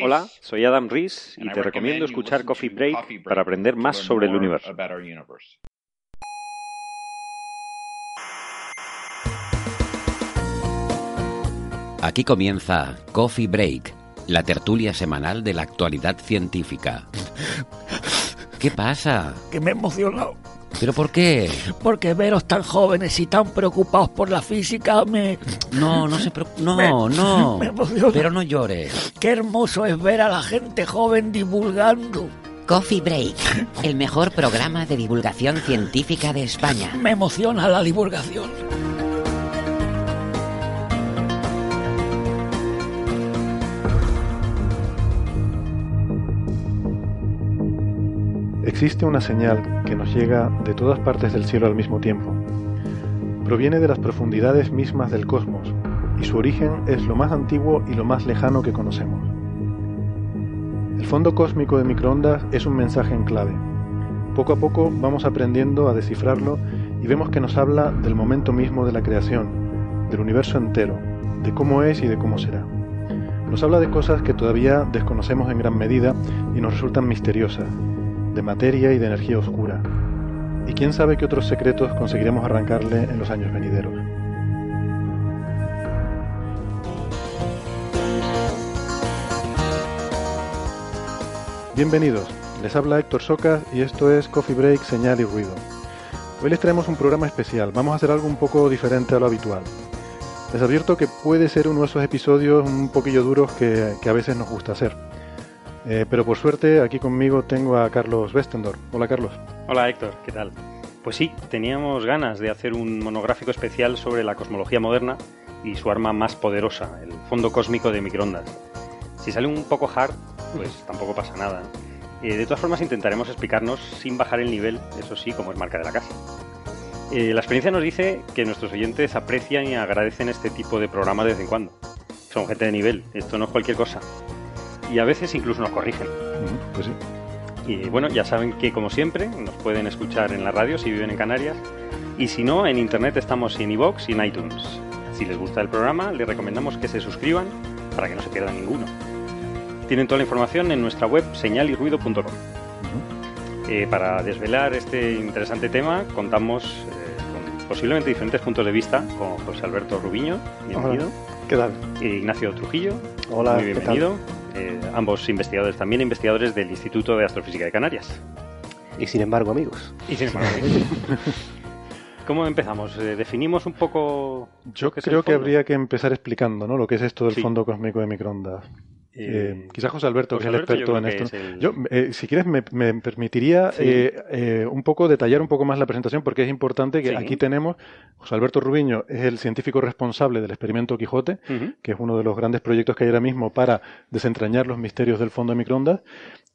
Hola, soy Adam Rees y te recomiendo escuchar Coffee Break para aprender más sobre el universo. Aquí comienza Coffee Break, la tertulia semanal de la actualidad científica. ¿Qué pasa? Que me he emocionado. ¿Pero por qué? Porque veros tan jóvenes y tan preocupados por la física me... No, no se preocupe. No, no. Me emociona. Pero no llores. Qué hermoso es ver a la gente joven divulgando. Coffee Break, el mejor programa de divulgación científica de España. Me emociona la divulgación. Existe una señal que nos llega de todas partes del cielo al mismo tiempo. Proviene de las profundidades mismas del cosmos y su origen es lo más antiguo y lo más lejano que conocemos. El fondo cósmico de microondas es un mensaje en clave. Poco a poco vamos aprendiendo a descifrarlo y vemos que nos habla del momento mismo de la creación, del universo entero, de cómo es y de cómo será. Nos habla de cosas que todavía desconocemos en gran medida y nos resultan misteriosas, de materia y de energía oscura. Y quién sabe qué otros secretos conseguiremos arrancarle en los años venideros. Bienvenidos, les habla Héctor Socas y esto es Coffee Break, Señal y Ruido. Hoy les traemos un programa especial, vamos a hacer algo un poco diferente a lo habitual. Les advierto que puede ser uno de esos episodios un poquillo duros que, que a veces nos gusta hacer. Eh, pero por suerte aquí conmigo tengo a Carlos Westendor. Hola Carlos. Hola Héctor, ¿qué tal? Pues sí, teníamos ganas de hacer un monográfico especial sobre la cosmología moderna y su arma más poderosa, el fondo cósmico de microondas. Si sale un poco hard, pues tampoco pasa nada. Eh, de todas formas intentaremos explicarnos sin bajar el nivel, eso sí, como es marca de la casa. Eh, la experiencia nos dice que nuestros oyentes aprecian y agradecen este tipo de programa de vez en cuando. Son gente de nivel, esto no es cualquier cosa. Y a veces incluso nos corrigen. Pues sí. Y bueno, ya saben que como siempre nos pueden escuchar en la radio si viven en Canarias. Y si no, en internet estamos en iVoox y en iTunes. Si les gusta el programa, les recomendamos que se suscriban para que no se pierdan ninguno. Tienen toda la información en nuestra web señalirruido.com. Eh, para desvelar este interesante tema, contamos eh, con posiblemente diferentes puntos de vista con José Alberto Rubiño, bienvenido, ¿Qué tal? e Ignacio Trujillo, Hola, muy ¿qué tal? Eh, ambos investigadores, también investigadores del Instituto de Astrofísica de Canarias. Y sin embargo, amigos, Y sin embargo, ¿Cómo empezamos? Eh, ¿Definimos un poco Yo creo que habría que empezar explicando ¿no? lo que es esto del Sí. fondo cósmico de microondas. Eh, quizás José Alberto, José que es el experto en esto. es el- Yo, eh, si quieres, me, me permitiría Sí. eh, eh, un poco detallar un poco más la presentación, porque es importante que Sí. aquí tenemos José Alberto Rubiño, es el científico responsable del experimento Quijote, que es uno de los grandes proyectos que hay ahora mismo para desentrañar los misterios del fondo de microondas.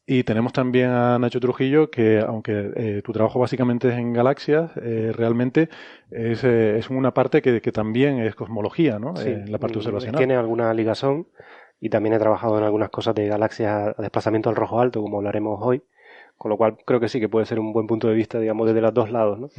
Y tenemos también a Nacho Trujillo, que aunque eh, tu trabajo básicamente es en galaxias, eh, realmente es, eh, es una parte que, que también es cosmología, ¿no? sí, Eh, la parte mm, observacional. tiene alguna ligazón y también he trabajado en algunas cosas de galaxias a desplazamiento al rojo alto, como hablaremos hoy, con lo cual creo que sí que puede ser un buen punto de vista, digamos, desde los dos lados, ¿no?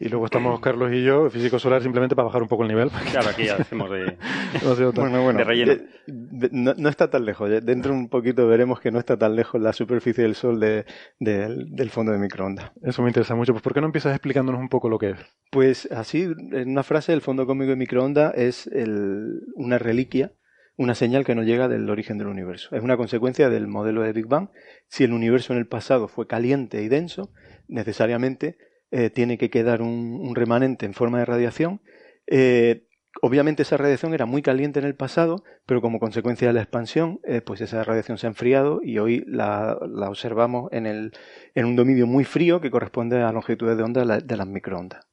Y luego estamos Carlos y yo, físico solar, simplemente para bajar un poco el nivel. Claro, aquí ya hacemos de, No se nota. Bueno, bueno, de relleno. eh, de- no, no está tan lejos. eh. Dentro de un poquito veremos que no está tan lejos la superficie del Sol de- del- del fondo de microondas. Eso me interesa mucho. Pues ¿por qué no empiezas explicándonos un poco lo que es? Pues así, en una frase, el fondo cósmico de microondas es el- una reliquia, una señal que nos llega del origen del universo. Es una consecuencia del modelo de Big Bang. Si el universo en el pasado fue caliente y denso, necesariamente eh, tiene que quedar un, un remanente en forma de radiación. Eh, obviamente esa radiación era muy caliente en el pasado, pero como consecuencia de la expansión, eh, pues esa radiación se ha enfriado y hoy la, la observamos en, el, en un dominio muy frío que corresponde a longitudes de onda de la- de las microondas.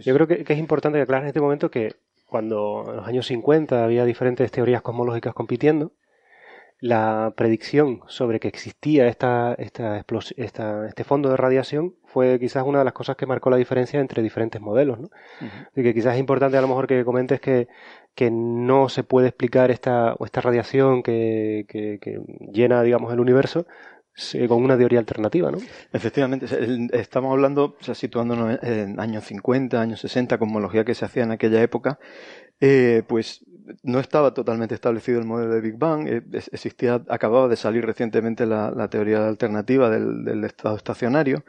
Yo creo que, que es importante aclarar en este momento que cuando en los años 50 había diferentes teorías cosmológicas compitiendo, la predicción sobre que existía esta, esta, esta- este fondo de radiación fue quizás una de las cosas que marcó la diferencia entre diferentes modelos. ¿no? Así que quizás es importante a lo mejor que comentes que, que no se puede explicar esta, esta radiación que, que- que llena, digamos, el universo con una teoría alternativa, ¿no? Efectivamente, estamos hablando, o sea, situándonos en años 50, años 60, cosmología que se hacía en aquella época, eh, pues no estaba totalmente establecido el modelo de Big Bang, eh, existía, acababa de salir recientemente la, teoría alternativa del, del estado estacionario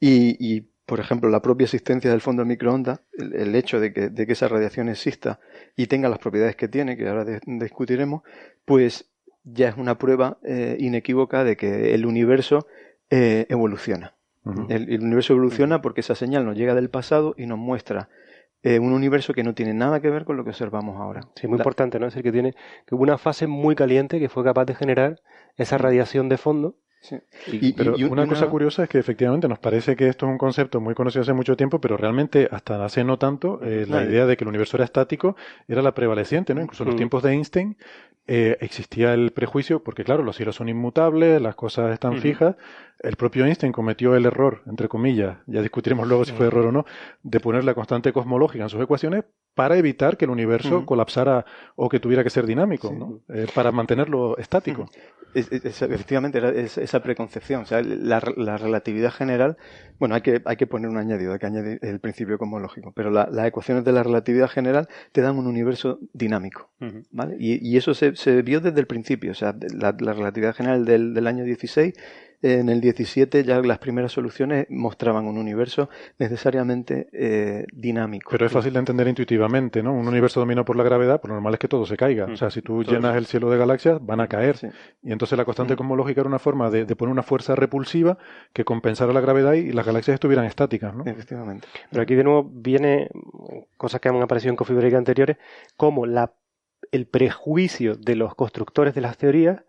y, por ejemplo, la propia existencia del fondo de microondas, el, hecho de que, esa radiación exista y tenga las propiedades que tiene, que ahora discutiremos, pues ya es una prueba eh, inequívoca de que el universo eh, evoluciona. El, el universo evoluciona porque esa señal nos llega del pasado y nos muestra eh, un universo que no tiene nada que ver con lo que observamos ahora. Sí, muy La- importante, ¿no? Es decir, que tiene que hubo una fase muy caliente que fue capaz de generar esa radiación de fondo. Sí. Y- Y- Pero y una, una- cosa curiosa es que efectivamente nos parece que esto es un concepto muy conocido hace mucho tiempo, pero realmente hasta hace no tanto eh, la idea de que el universo era estático era la prevaleciente, ¿no? Incluso en los Mm. tiempos de Einstein eh, existía el prejuicio, porque claro, los cielos son inmutables, las cosas están fijas. El propio Einstein cometió el error, entre comillas, ya discutiremos luego si fue error o no, de poner la constante cosmológica en sus ecuaciones para evitar que el universo colapsara o que tuviera que ser dinámico, Sí. ¿no? Eh, para mantenerlo estático. Es- es- es- efectivamente, era es- esa preconcepción. O sea, la, la relatividad general, bueno, hay que, hay que poner un añadido, hay que añadir el principio cosmológico, pero la- las ecuaciones de la relatividad general te dan un universo dinámico. ¿vale? Y, y eso se, se vio desde el principio. O sea, la, la relatividad general del, del año 16, en el 17 ya las primeras soluciones mostraban un universo necesariamente eh, dinámico. Pero es fácil de entender intuitivamente, ¿no? Un universo dominado por la gravedad, pues lo normal es que todo se caiga. O sea, si tú Todo llenas eso. el cielo de galaxias, van a caer. Sí. Y entonces la constante Mm. cosmológica era una forma de, de poner una fuerza repulsiva que compensara la gravedad y las galaxias estuvieran estáticas, ¿no? Efectivamente. Pero aquí de nuevo viene mm, cosas que han aparecido en Coffee Break anteriores, como la, el prejuicio de los constructores de las teorías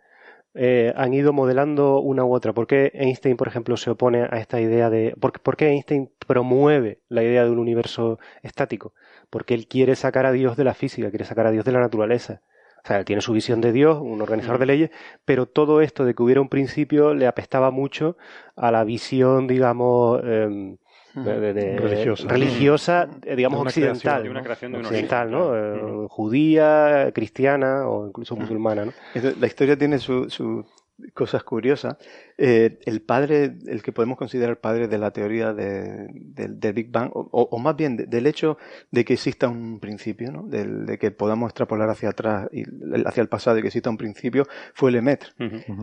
eh, han ido modelando una u otra. ¿Por qué Einstein, por ejemplo, se opone a esta idea de... ¿Por, por qué Einstein promueve la idea de un universo estático? Porque él quiere sacar a Dios de la física, quiere sacar a Dios de la naturaleza. O sea, él tiene su visión de Dios, un organizador de leyes, pero todo esto de que hubiera un principio le apestaba mucho a la visión, digamos, em, de- de- de- Religiosa. religiosa, eh, digamos, De una occidental. creación, De una ¿no? creación de occidental, ¿no? claro. Eh, Judía, cristiana o incluso musulmana, ¿no? La historia tiene su cosas curiosas. Eh, el padre, el que podemos considerar padre de la teoría de, del- del Big Bang, o, más bien de- del hecho de que exista un principio, ¿no? Del- de que podamos extrapolar hacia atrás y hacia el pasado y que exista un principio, fue Lemaitre.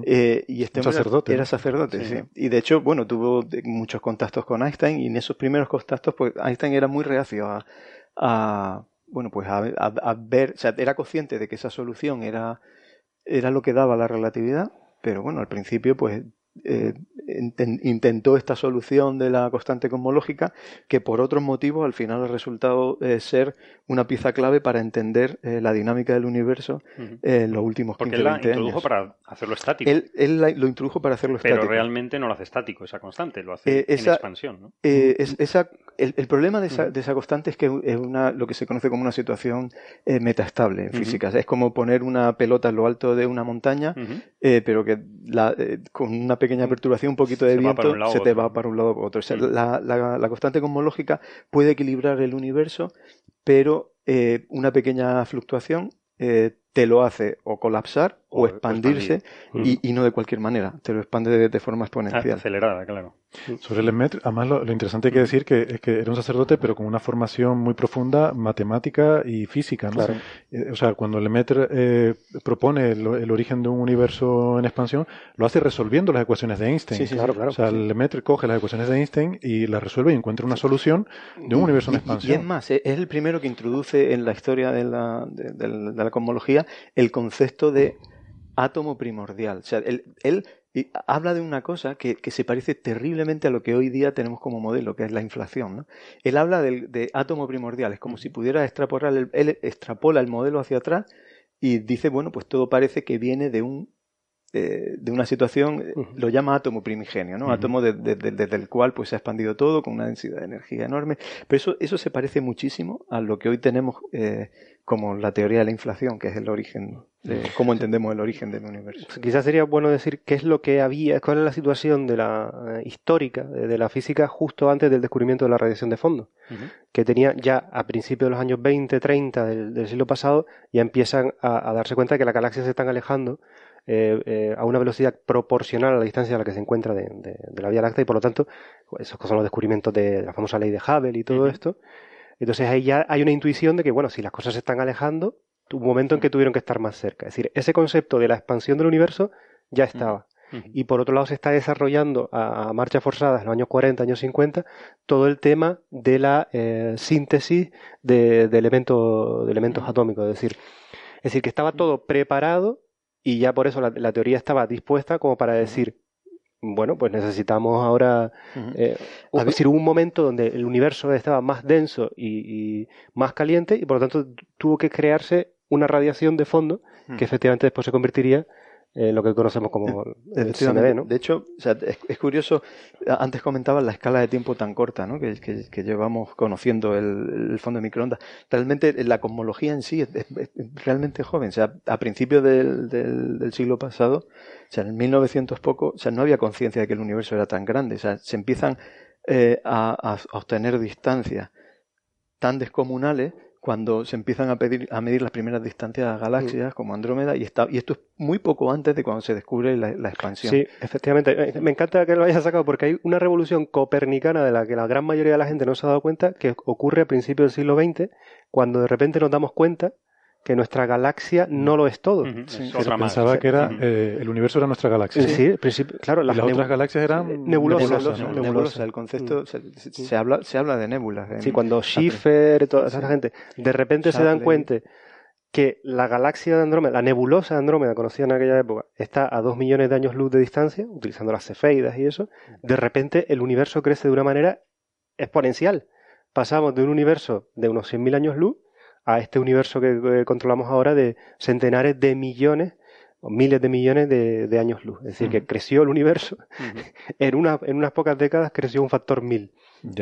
Eh, y este era- sacerdote, Era ¿no? sacerdote, Sí. sí. Y de hecho, bueno, tuvo de- muchos contactos con Einstein y en esos primeros contactos, pues Einstein era muy reacio a, a, bueno, pues a, a- a ver, o sea, era consciente de que esa solución era, era lo que daba la relatividad, pero bueno, al principio, pues eh, inten- intentó esta solución de la constante cosmológica que por otros motivos al final ha resultado eh, ser una pieza clave para entender eh, la dinámica del universo en los últimos 15 Porque él la 20 introdujo años. para hacerlo estático. Él, él la- lo introdujo para hacerlo pero estático. realmente no lo hace estático, esa constante, lo hace esa- en expansión, ¿no? Es- esa, el, el problema de esa, de esa constante es que es una, lo que se conoce como una situación metaestable en física. Es como poner una pelota en lo alto de una montaña. Eh, pero que la- eh, con una pequeña aperturación, un poquito de Se viento, lado se te va para un lado u otro. O sea, Mm. la, la- la constante cosmológica puede equilibrar el universo, pero eh, una pequeña fluctuación te lo hace o colapsar o, expandirse expandir. y, y no de cualquier manera. Te lo expande de, de forma exponencial. Acelerada, claro. Sobre Lemaitre, además lo, lo interesante que decir que es que era un sacerdote, pero con una formación muy profunda matemática y física. ¿no? Claro. Eh, O sea, cuando Lemaitre eh, propone el, el origen de un universo en expansión, lo hace resolviendo las ecuaciones de Einstein. Sí, sí, Claro, claro. O sea, Lemaitre coge las ecuaciones de Einstein y las resuelve y encuentra una solución de un Y- universo en expansión. Y es más, es es el primero que introduce en la historia de la, de, de la- de la cosmología el concepto de átomo primordial. O sea, él, habla de una cosa que, que se parece terriblemente a lo que hoy día tenemos como modelo, que es la inflación. ¿no? Él habla del- de átomo primordial, es como si pudiera extrapolar, el, él extrapola el modelo hacia atrás y dice, bueno, pues todo parece que viene de un eh, de una situación, eh, lo llama átomo primigenio, ¿no? Átomo desde el cual pues se ha expandido todo con una densidad de energía enorme. Pero eso, eso se parece muchísimo a lo que hoy tenemos eh, como la teoría de la inflación, que es el origen, de cómo entendemos el origen del universo. Pues quizás sería bueno decir qué es lo que había, cuál es la situación de la histórica de la física justo antes del descubrimiento de la radiación de fondo, que tenía ya a principios de los años 20, 30 del, siglo pasado, ya empiezan a, a darse cuenta de que las galaxias se están alejando eh, eh, a una velocidad proporcional a la distancia a la que se encuentra de, la Vía Láctea y por lo tanto, pues, esos son los descubrimientos de, la famosa ley de Hubble y todo esto. Entonces ahí ya hay una intuición de que, bueno, si las cosas se están alejando, un momento en que tuvieron que estar más cerca. Es decir, ese concepto de la expansión del universo ya estaba. Y por otro lado se está desarrollando a, marcha forzada en los años 40, años 50, todo el tema de la eh, síntesis de, elementos, de elementos atómicos. Es decir, es decir, que estaba todo preparado y ya por eso la, teoría estaba dispuesta como para decir, bueno, pues necesitamos ahora, eh, decir, hubo un momento donde el universo estaba más denso y, más caliente y por lo tanto tuvo que crearse una radiación de fondo que efectivamente después se convertiría eh, lo que conocemos como el CMD, ¿no? De hecho, es, curioso, antes comentaba la escala de tiempo tan corta ¿no? que, que, llevamos conociendo el, fondo de microondas. Realmente la cosmología en sí es, realmente joven. O sea, a principios del, del, siglo pasado, o sea, en 1900 poco, o sea, no había conciencia de que el universo era tan grande. O sea, se empiezan eh, a, a obtener distancias tan descomunales cuando se empiezan a, pedir, a medir las primeras distancias a galaxias mm. como Andrómeda y, está, y esto es muy poco antes de cuando se descubre la, expansión. Sí, efectivamente. Eh, me encanta que lo hayas sacado porque hay una revolución copernicana de la que la gran mayoría de la gente no se ha dado cuenta que ocurre a principios del siglo XX cuando de repente nos damos cuenta que nuestra galaxia no lo es todo. pensaba que era eh, el universo era nuestra galaxia. Sí, claro. Las, otras galaxias eran nebulosas. Nebulosas. El concepto mm. se, habla se habla de nébulas. Sí, cuando Schiffer, toda esa gente, de repente se dan cuenta que la galaxia de Andrómeda, la nebulosa de Andrómeda, conocida en aquella época, está a dos millones de años luz de distancia, utilizando las cefeidas y eso, de repente el universo crece de una manera exponencial. Pasamos de un universo de unos 100.000 años luz a este universo que, controlamos ahora de centenares de millones o miles de millones de, años luz. Es decir, que creció el universo. en, una, en unas pocas décadas creció un factor mil.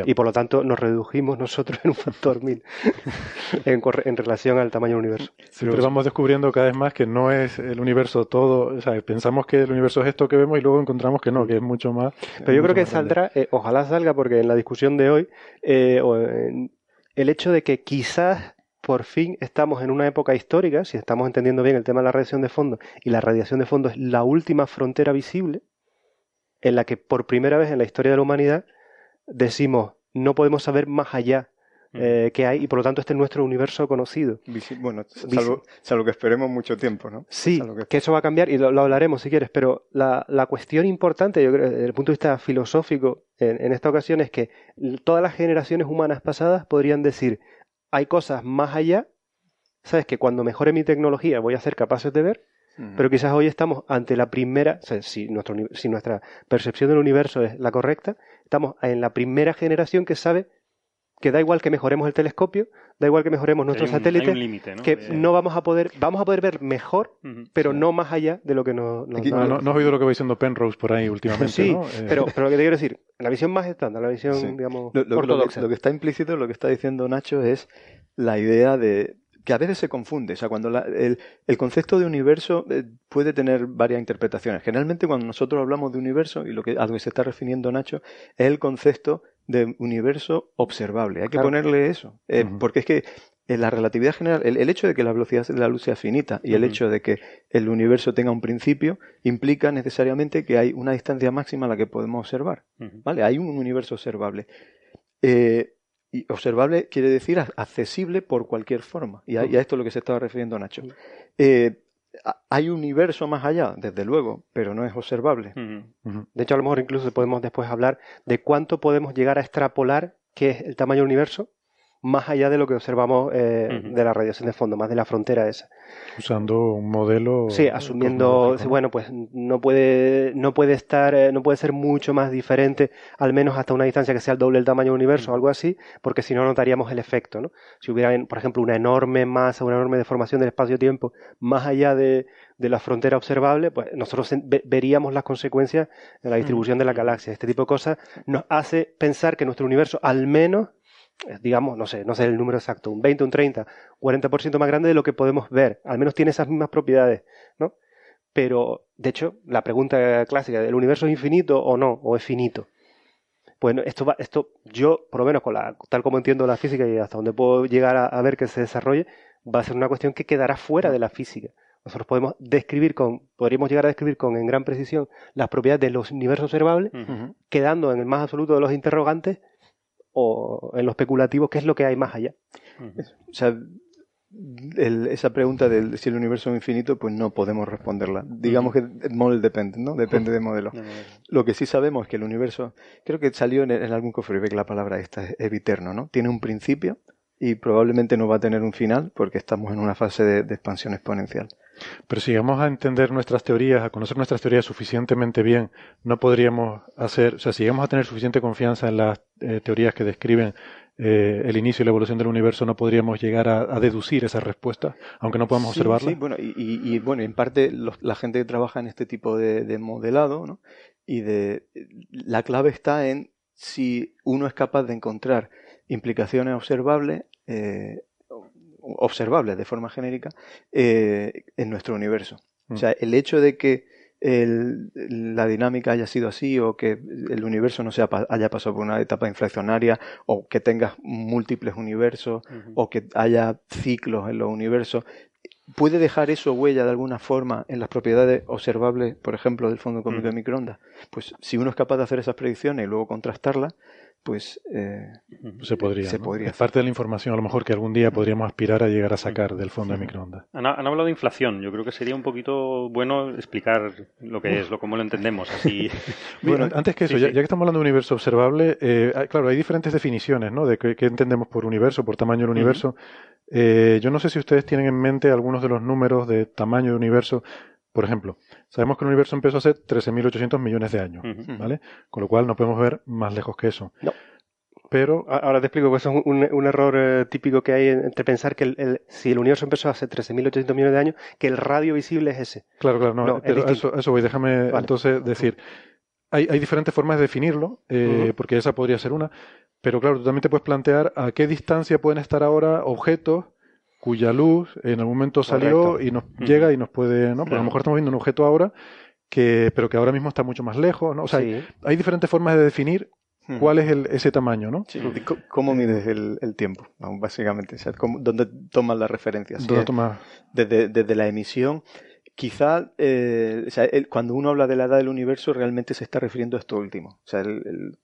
Y por lo tanto nos redujimos nosotros en un factor mil en, relación al tamaño del universo. Pero vamos descubriendo cada vez más que no es el universo todo. O sea, pensamos que el universo es esto que vemos y luego encontramos que no, que es mucho más. Pero yo creo que saldrá, eh, ojalá salga, porque en la discusión de hoy, eh, el hecho de que quizás por fin estamos en una época histórica, si estamos entendiendo bien el tema de la radiación de fondo, y la radiación de fondo es la última frontera visible, en la que por primera vez en la historia de la humanidad decimos no podemos saber más allá eh, que hay y por lo tanto este es nuestro universo conocido. bueno, salvo, que esperemos mucho tiempo, ¿no? Sí, que... eso va a cambiar y lo, hablaremos si quieres, pero la, cuestión importante, yo creo, desde el punto de vista filosófico en, en esta ocasión es que todas las generaciones humanas pasadas podrían decir hay cosas más allá, ¿sabes? Que cuando mejore mi tecnología voy a ser capaces de ver, pero quizás hoy estamos ante la primera, o sea, si, nuestro, si nuestra percepción del universo es la correcta, estamos en la primera generación que sabe que da igual que mejoremos el telescopio, da igual que mejoremos nuestros satélites, que no vamos a poder, vamos a poder ver mejor, pero no más allá de lo que nos, no, no, has oído lo que va diciendo Penrose por ahí últimamente, sí, ¿no? pero, pero lo que te quiero decir, la visión más estándar, la visión, digamos, ortodoxa. Lo que, está implícito, lo que está diciendo Nacho es la idea de que a veces se confunde. O sea, cuando el, el, concepto de universo eh, puede tener varias interpretaciones. Generalmente cuando nosotros hablamos de universo, y lo que, a lo que se está refiriendo Nacho, es el concepto de universo observable. Hay que ponerle eso. Eh, porque es que en la relatividad general, el, hecho de que la velocidad de la luz sea finita y el hecho de que el universo tenga un principio implica necesariamente que hay una distancia máxima a la que podemos observar. ¿Vale? Hay un universo observable. Eh, y observable quiere decir accesible por cualquier forma. Y a, esto es lo que se estaba refiriendo Nacho. Eh, hay un universo más allá, desde luego, pero no es observable. De hecho, a lo mejor incluso podemos después hablar de cuánto podemos llegar a extrapolar qué es el tamaño del universo más allá de lo que observamos eh, de la radiación de fondo, más de la frontera esa. Usando un modelo. Sí, asumiendo, bueno, pues no puede, no puede estar, eh, no puede ser mucho más diferente, al menos hasta una distancia que sea el doble del tamaño del universo o algo así, porque si no notaríamos el efecto, ¿no? Si hubiera, por ejemplo, una enorme masa, una enorme deformación del espacio-tiempo más allá de, de la frontera observable, pues nosotros veríamos las consecuencias en la distribución de la galaxia. Este tipo de cosas nos hace pensar que nuestro universo, al menos, digamos, no sé, no sé el número exacto, un 20, un 30, 40% más grande de lo que podemos ver. Al menos tiene esas mismas propiedades, ¿no? Pero, de hecho, la pregunta clásica, ¿el universo es infinito o no? ¿O es finito? Bueno, esto, va, esto yo, por lo menos con la, tal como entiendo la física y hasta donde puedo llegar a, ver que se desarrolle, va a ser una cuestión que quedará fuera de la física. Nosotros podemos describir con, podríamos llegar a describir con en gran precisión las propiedades de los universos observables, quedando en el más absoluto de los interrogantes o en lo especulativo, qué es lo que hay más allá. O sea, esa pregunta de si el universo es infinito, pues no podemos responderla. Digamos que model depende, ¿no? Depende del modelo. Lo que sí sabemos es que el universo, creo que salió en, algún cofre que la palabra esta es eviterno, ¿no? Tiene un principio y probablemente no va a tener un final porque estamos en una fase de expansión exponencial. Pero si llegamos a entender nuestras teorías, a conocer nuestras teorías suficientemente bien, no podríamos hacer, o sea, si llegamos a tener suficiente confianza en las eh, teorías que describen eh, el inicio y la evolución del universo, no podríamos llegar a, deducir esa respuesta, aunque no podamos observarla. Sí, bueno, y, bueno, en parte la gente que trabaja en este tipo de, modelado, ¿no? Y de la clave está en si uno es capaz de encontrar implicaciones observables eh, observables de forma genérica eh, en nuestro universo. O sea, el hecho de que la dinámica haya sido así o que el universo no sea, haya pasado por una etapa inflacionaria o que tengas múltiples universos o que haya ciclos en los universos, ¿puede dejar eso huella de alguna forma en las propiedades observables, por ejemplo, del fondo cósmico de microondas? Pues si uno es capaz de hacer esas predicciones y luego contrastarlas, pues eh, se podría. Se podría es parte de la información a lo mejor que algún día podríamos aspirar a llegar a sacar del fondo de microondas. Han, hablado de inflación. Yo creo que sería un poquito bueno explicar lo que es, lo cómo lo entendemos. Así. bueno, antes que eso, ya, que estamos hablando de universo observable, eh, claro, hay diferentes definiciones, ¿no? De qué, entendemos por universo, por tamaño del universo. Eh, yo no sé si ustedes tienen en mente algunos de los números de tamaño del universo. Por ejemplo, sabemos que el universo empezó hace 13.800 millones de años, ¿vale? Con lo cual no podemos ver más lejos que eso. No. Pero ahora te explico que eso es un, error eh, típico que hay entre pensar que el, si el universo empezó hace 13.800 millones de años, que el radio visible es ese. Claro, claro, no, pero eso, eso voy, déjame entonces decir. Hay, hay, diferentes formas de definirlo, eh, porque esa podría ser una, pero claro, tú también te puedes plantear a qué distancia pueden estar ahora objetos cuya luz en algún momento salió y nos llega y nos puede, ¿no? Porque a lo mejor estamos viendo un objeto ahora que, pero que ahora mismo está mucho más lejos, ¿no? O sea, hay, diferentes formas de definir cuál es el, ese tamaño, ¿no? ¿Cómo mides el, tiempo? Básicamente, ¿dónde tomas las referencias? ¿Dónde tomas? Desde, desde la emisión quizá eh, cuando uno habla de la edad del universo realmente se está refiriendo a esto último, o sea,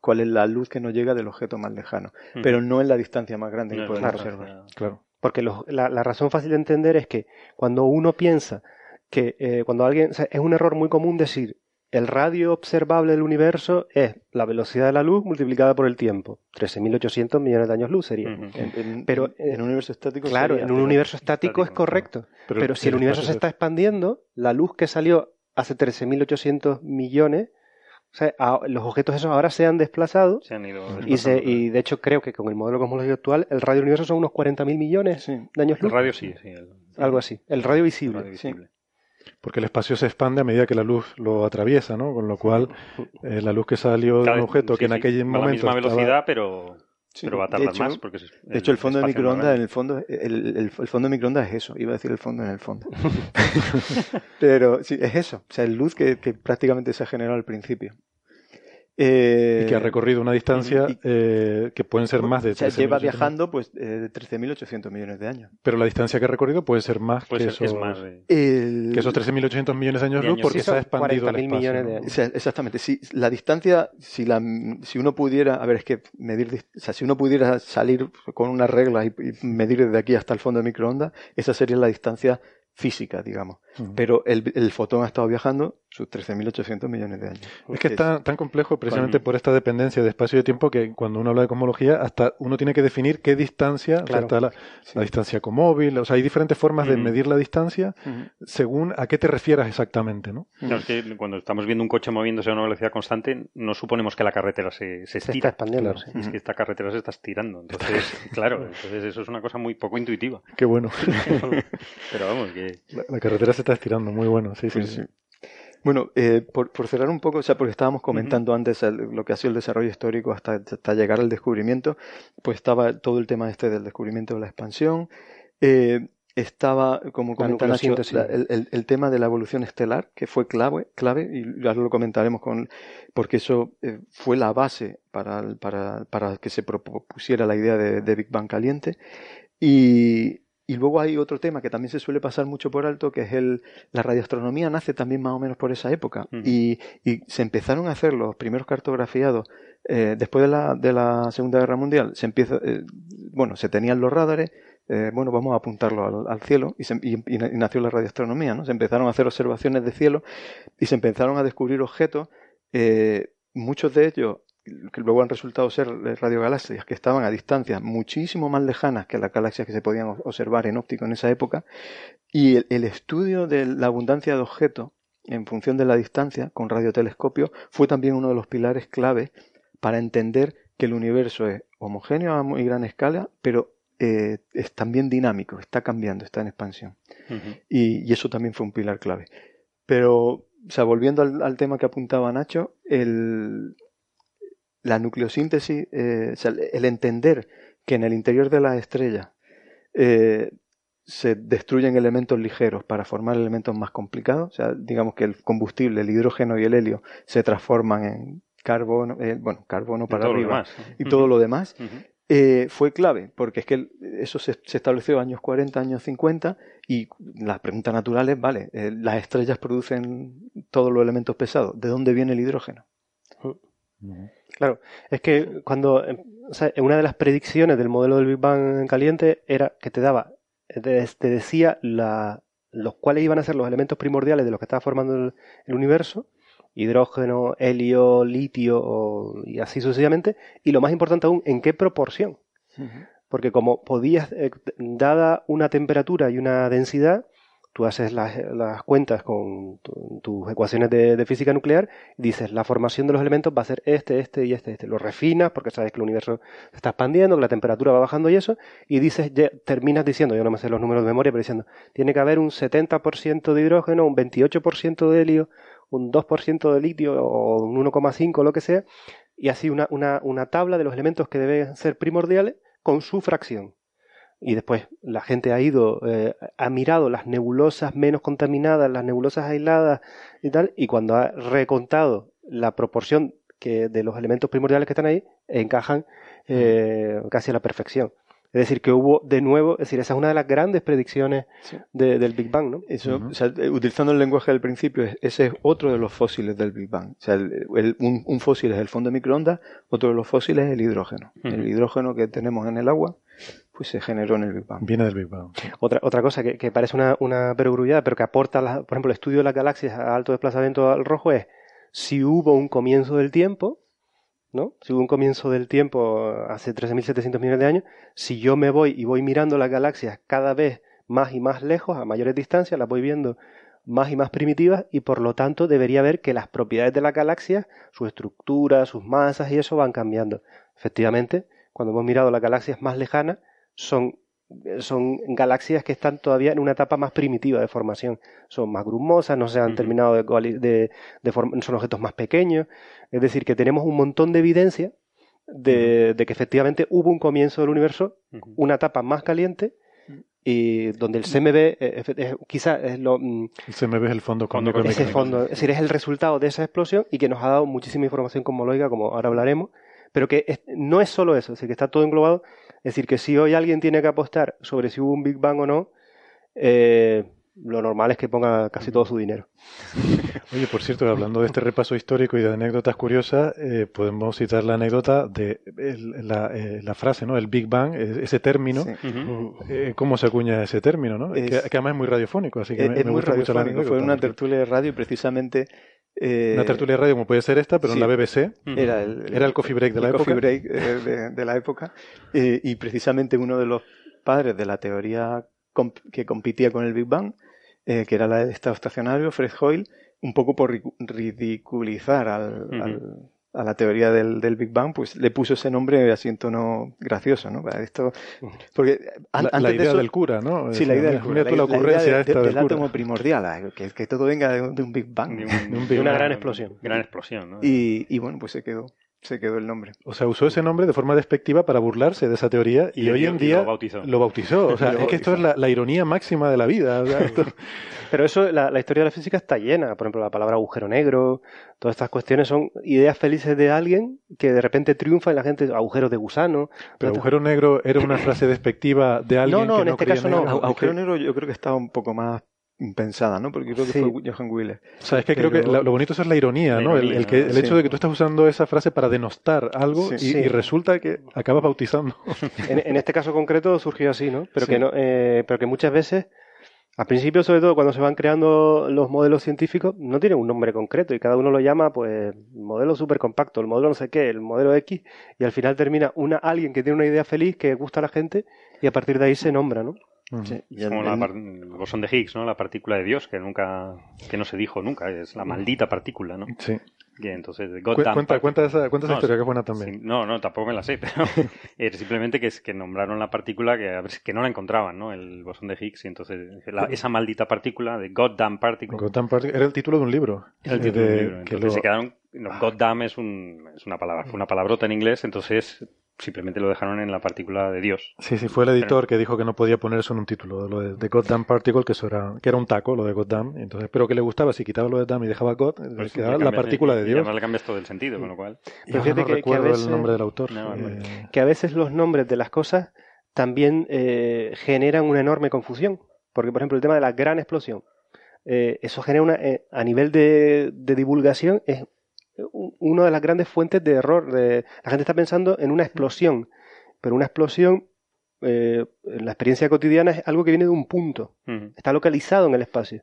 cuál es la luz que nos llega del objeto más lejano, pero no en la distancia más grande que podemos observar. Claro. Porque la, razón fácil de entender es que cuando uno piensa que eh, cuando alguien. es un error muy común decir el radio observable del universo es la velocidad de la luz multiplicada por el tiempo. 13.800 millones de años luz sería. pero en un universo estático. Claro, en un universo estático, es correcto. Pero, si el universo se está expandiendo, la luz que salió hace 13.800 millones o sea, los objetos esos ahora se han desplazado. Se han ido y, se, y, de hecho creo que con el modelo cosmológico actual el radio universo son unos 40.000 millones de años luz. El radio sí, sí. Algo así. El radio visible. Porque el espacio se expande a medida que la luz lo atraviesa, ¿no? Con lo cual, eh, la luz que salió de un objeto que en aquel momento. A la misma velocidad, pero. Pero va a tardar más porque de hecho el fondo de microondas en el fondo el, el, fondo de microondas es eso iba a decir el fondo en el fondo. Pero sí es eso o sea es luz que, que prácticamente se ha generado al principio eh, y que ha recorrido una distancia eh, que pueden ser más de... O lleva viajando pues eh, 13.800 millones de años. Pero la distancia que ha recorrido puede ser más que, esos, que esos 13.800 millones de años luz porque se ha expandido el espacio. Millones de años. exactamente. Si la distancia, si, la, si uno pudiera, a ver, es que medir, o sea, si uno pudiera salir con una regla y, y medir desde aquí hasta el fondo de microondas, esa sería la distancia física, digamos. Pero el, el, fotón ha estado viajando sus 13.800 millones de años. Es que es tan, tan complejo precisamente por esta dependencia de espacio y de tiempo que cuando uno habla de cosmología, hasta uno tiene que definir qué distancia, está la, distancia comóvil, o sea, hay diferentes formas de medir la distancia según a qué te refieras exactamente, ¿no? es que cuando estamos viendo un coche moviéndose a una velocidad constante, no suponemos que la carretera se, se estira. está expandiendo. Es que esta carretera se está estirando. Entonces, claro, entonces eso es una cosa muy poco intuitiva. Qué bueno. Pero vamos, que... La, carretera se está estirando, muy bueno, sí, sí. sí. Bueno, eh, por, cerrar un poco, o sea, porque estábamos comentando antes lo que ha sido el desarrollo histórico hasta, hasta, llegar al descubrimiento, pues estaba todo el tema este del descubrimiento de la expansión, eh, estaba, como comenta Nacho, el, el, tema de la evolución estelar, que fue clave, clave y ahora lo comentaremos con, porque eso eh, fue la base para, para, para, que se propusiera la idea de, de Big Bang caliente. Y, y luego hay otro tema que también se suele pasar mucho por alto, que es el, la radioastronomía nace también más o menos por esa época. y, y, se empezaron a hacer los primeros cartografiados eh, después de la, de la Segunda Guerra Mundial. Se empieza, eh, bueno, se tenían los radares, eh, bueno, vamos a apuntarlo al, cielo y, se, y, y, nació la radioastronomía, ¿no? Se empezaron a hacer observaciones de cielo y se empezaron a descubrir objetos, muchos de ellos que luego han resultado ser radiogalaxias que estaban a distancias muchísimo más lejanas que las galaxias que se podían observar en óptico en esa época, y el, estudio de la abundancia de objetos en función de la distancia con radiotelescopio fue también uno de los pilares clave para entender que el universo es homogéneo a muy gran escala, pero eh, es también dinámico, está cambiando, está en expansión. y, eso también fue un pilar clave. Pero, o sea, volviendo al, al tema que apuntaba Nacho, el, la nucleosíntesis, eh, el entender que en el interior de la estrella eh, se destruyen elementos ligeros para formar elementos más complicados, o sea, digamos que el combustible, el hidrógeno y el helio se transforman en carbono, eh, bueno, carbono para arriba y todo lo demás, fue clave, porque es que eso se, estableció años 40, años 50, y la pregunta natural es, vale, las estrellas producen todos los elementos pesados, ¿de dónde viene el hidrógeno? Claro, es que cuando, em, o sea, una de las predicciones del modelo del Big Bang caliente era que te daba, te, decía la, los cuales iban a ser los elementos primordiales de los que estaba formando el, universo, hidrógeno, helio, litio y así sucesivamente, y lo más importante aún, en qué proporción. Porque como podías, eh, dada una temperatura y una densidad, tú haces las, cuentas con tus ecuaciones de, física nuclear dices, la formación de los elementos va a ser este, este y este, este. Lo refinas porque sabes que el universo se está expandiendo, que la temperatura va bajando y eso, y dices, terminas diciendo, yo no me sé los números de memoria, pero diciendo, tiene que haber un 70% de hidrógeno, un 28% de helio, un 2% de litio o un 1,5 lo que sea, y así una, una, una tabla de los elementos que deben ser primordiales con su fracción y después la gente ha ido, eh, ha mirado las nebulosas menos contaminadas, las nebulosas aisladas y tal, y cuando ha recontado la proporción que de los elementos primordiales que están ahí, encajan eh, casi a la perfección. Es decir, que hubo de nuevo, es decir, esa es una de las grandes predicciones del Big Bang, ¿no? Eso, eh, utilizando el lenguaje del principio, ese es otro de los fósiles del Big Bang. O sea, un, fósil es el fondo de microondas, otro de los fósiles es el hidrógeno. El hidrógeno que tenemos en el agua pues se generó en el Big Bang. Viene del Big Bang. Otra, otra cosa que, parece una, una perogrullada, pero que aporta, por ejemplo, el estudio de las galaxias a alto desplazamiento al rojo es si hubo un comienzo del tiempo, ¿no? Si hubo un comienzo del tiempo hace 13.700 millones de años, si yo me voy y voy mirando las galaxias cada vez más y más lejos, a mayores distancias, las voy viendo más y más primitivas y por lo tanto debería ver que las propiedades de la galaxia, su estructura, sus masas y eso van cambiando. Efectivamente, cuando hemos mirado las galaxias más lejanas, son, son galaxias que están todavía en una etapa más primitiva de formación. Son más grumosas, no se han terminado de, de, son objetos más pequeños. Es decir, que tenemos un montón de evidencia de, que efectivamente hubo un comienzo del universo, una etapa más caliente, y donde el CMB eh, quizás es lo mm, el CMB es el fondo cósmico fondo es decir es el resultado de esa explosión y que nos ha dado muchísima información cosmológica como ahora hablaremos pero que no es solo eso es decir que está todo englobado es decir, que si hoy alguien tiene que apostar sobre si hubo un Big Bang o no, eh, lo normal es que ponga casi todo su dinero. Oye, por cierto, hablando de este repaso histórico y de anécdotas curiosas, eh, podemos citar la anécdota de la, eh, la, frase, ¿no? El Big Bang, ese término. Eh, ¿Cómo se acuña ese término, no? que, además es muy radiofónico, así que es, me, muy radiofónico. Fue una tertulia de radio y precisamente una tertulia de radio como puede ser esta, pero en la BBC. Era el, era el coffee break de la época. Coffee break de, de, la época. y precisamente uno de los padres de la teoría que competía con el Big Bang, eh, que era la de estado estacionario, Fred Hoyle, un poco por ridiculizar al, a la teoría del, del, Big Bang, pues le puso ese nombre así en tono gracioso, ¿no? Esto, porque la, idea del cura, ¿no? Sí, la idea del cura. La, ocurrencia esta del, átomo primordial, ah, que, que, todo venga de, un Big Bang. De, una gran explosión. Gran explosión, ¿no? Y, y bueno, pues se quedó se quedó el nombre. O sea, usó ese nombre de forma despectiva para burlarse de esa teoría y, hoy en día lo bautizó. O sea, es que esto es la, ironía máxima de la vida. Pero eso, la, historia de la física está llena. Por ejemplo, la palabra agujero negro, todas estas cuestiones son ideas felices de alguien que de repente triunfa y la gente, agujero de gusano. Pero agujero negro era una frase despectiva de alguien. No, no, en este caso no. Agujero negro yo creo que estaba un poco más pensada, ¿no? Porque creo que fue Johan Wheeler. O sea, es que creo que lo, bonito es la ironía, ¿no? el, que, el hecho de que tú estás usando esa frase para denostar algo y, resulta que acabas bautizando. En, este caso concreto surgió así, ¿no? Pero que no, eh, pero que muchas veces, al principio, sobre todo cuando se van creando los modelos científicos, no tienen un nombre concreto y cada uno lo llama, pues, modelo súper compacto, el modelo no sé qué, el modelo X, y al final termina una alguien que tiene una idea feliz que gusta a la gente y a partir de ahí se nombra, ¿no? Es como el bosón de Higgs, ¿no? La partícula de Dios, que nunca, que no se dijo nunca, es la maldita partícula, ¿no? Sí. Y entonces, cuenta, cuenta, esa, cuenta esa historia, que es buena también. no, no, tampoco me la sé, pero simplemente que, es, que nombraron la partícula que, que no la encontraban, ¿no? El bosón de Higgs, y entonces esa maldita partícula de Goddamn Particle. Goddamn Particle era el título de un libro. El título de, un libro. Entonces se quedaron, Goddamn es, un, es una palabra, fue una palabrota en inglés, entonces simplemente lo dejaron en la partícula de Dios. Sí, sí, fue el editor que dijo que no podía poner eso en un título, lo de, de Goddamn Particle, que eso era, que era un taco, lo de Goddamn, entonces, pero que le gustaba, si quitaba lo de Damn y dejaba God, pues quedaba la partícula de Dios. Y le cambias todo el sentido, con lo cual. Pero fíjate no que, recuerdo que a veces, el nombre del autor. Eh, que a veces los nombres de las cosas también eh, generan una enorme confusión, porque por ejemplo el tema de la gran explosión, eh, eso genera una, a nivel de, de divulgación, es una de las grandes fuentes de error. De, la gente está pensando en una explosión, pero una explosión eh, en la experiencia cotidiana es algo que viene de un punto, está localizado en el espacio,